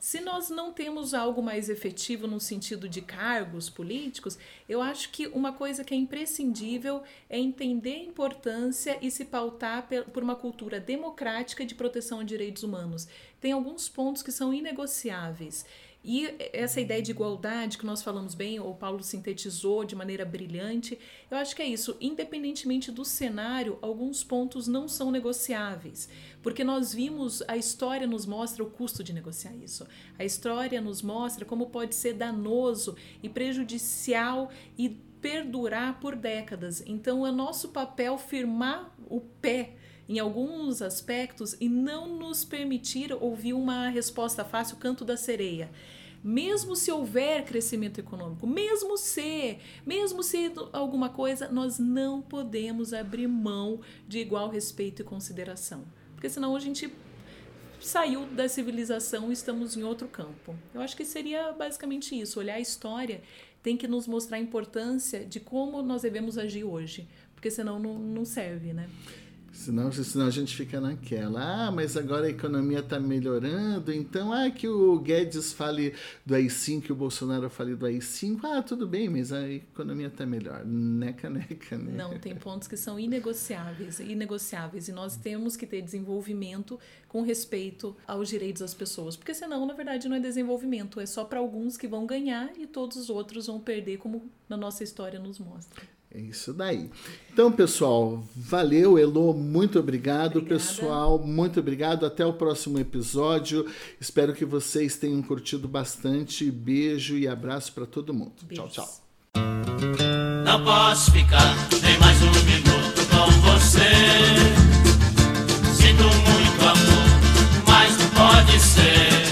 Se nós não temos algo mais efetivo no sentido de cargos políticos, eu acho que uma coisa que é imprescindível é entender a importância e se pautar por uma cultura democrática de proteção a direitos humanos. Tem alguns pontos que são inegociáveis. E essa ideia de igualdade que nós falamos bem, o Paulo sintetizou de maneira brilhante, eu acho que é isso. Independentemente do cenário, alguns pontos não são negociáveis, porque nós vimos, a história nos mostra o custo de negociar isso. A história nos mostra como pode ser danoso e prejudicial e perdurar por décadas. Então, é nosso papel firmar o pé em alguns aspectos e não nos permitir ouvir uma resposta fácil, canto da sereia. Mesmo se houver crescimento econômico, mesmo se, mesmo se alguma coisa, nós não podemos abrir mão de igual respeito e consideração. Porque senão a gente saiu da civilização e estamos em outro campo. Eu acho que seria basicamente isso. Olhar a história tem que nos mostrar a importância de como nós devemos agir hoje. Porque senão não, não serve, né? Senão, senão a gente fica naquela. Ah, mas agora a economia está melhorando, então ah, que o Guedes fale do AI-5, que o Bolsonaro fale do AI-5. Ah, tudo bem, mas a economia está melhor. Neca, neca, neca. Não, tem pontos que são inegociáveis, inegociáveis. E nós temos que ter desenvolvimento com respeito aos direitos das pessoas. Porque senão, na verdade, não é desenvolvimento. É só para alguns que vão ganhar e todos os outros vão perder, como na nossa história nos mostra. É isso daí. Então, pessoal, valeu, Elo, muito obrigado. Obrigada. Pessoal, muito obrigado. Até o próximo episódio. Espero que vocês tenham curtido bastante. Beijo e abraço para todo mundo. Beijo. Tchau, tchau. Não posso ficar nem mais um minuto com você. Sinto muito amor, mas não pode ser.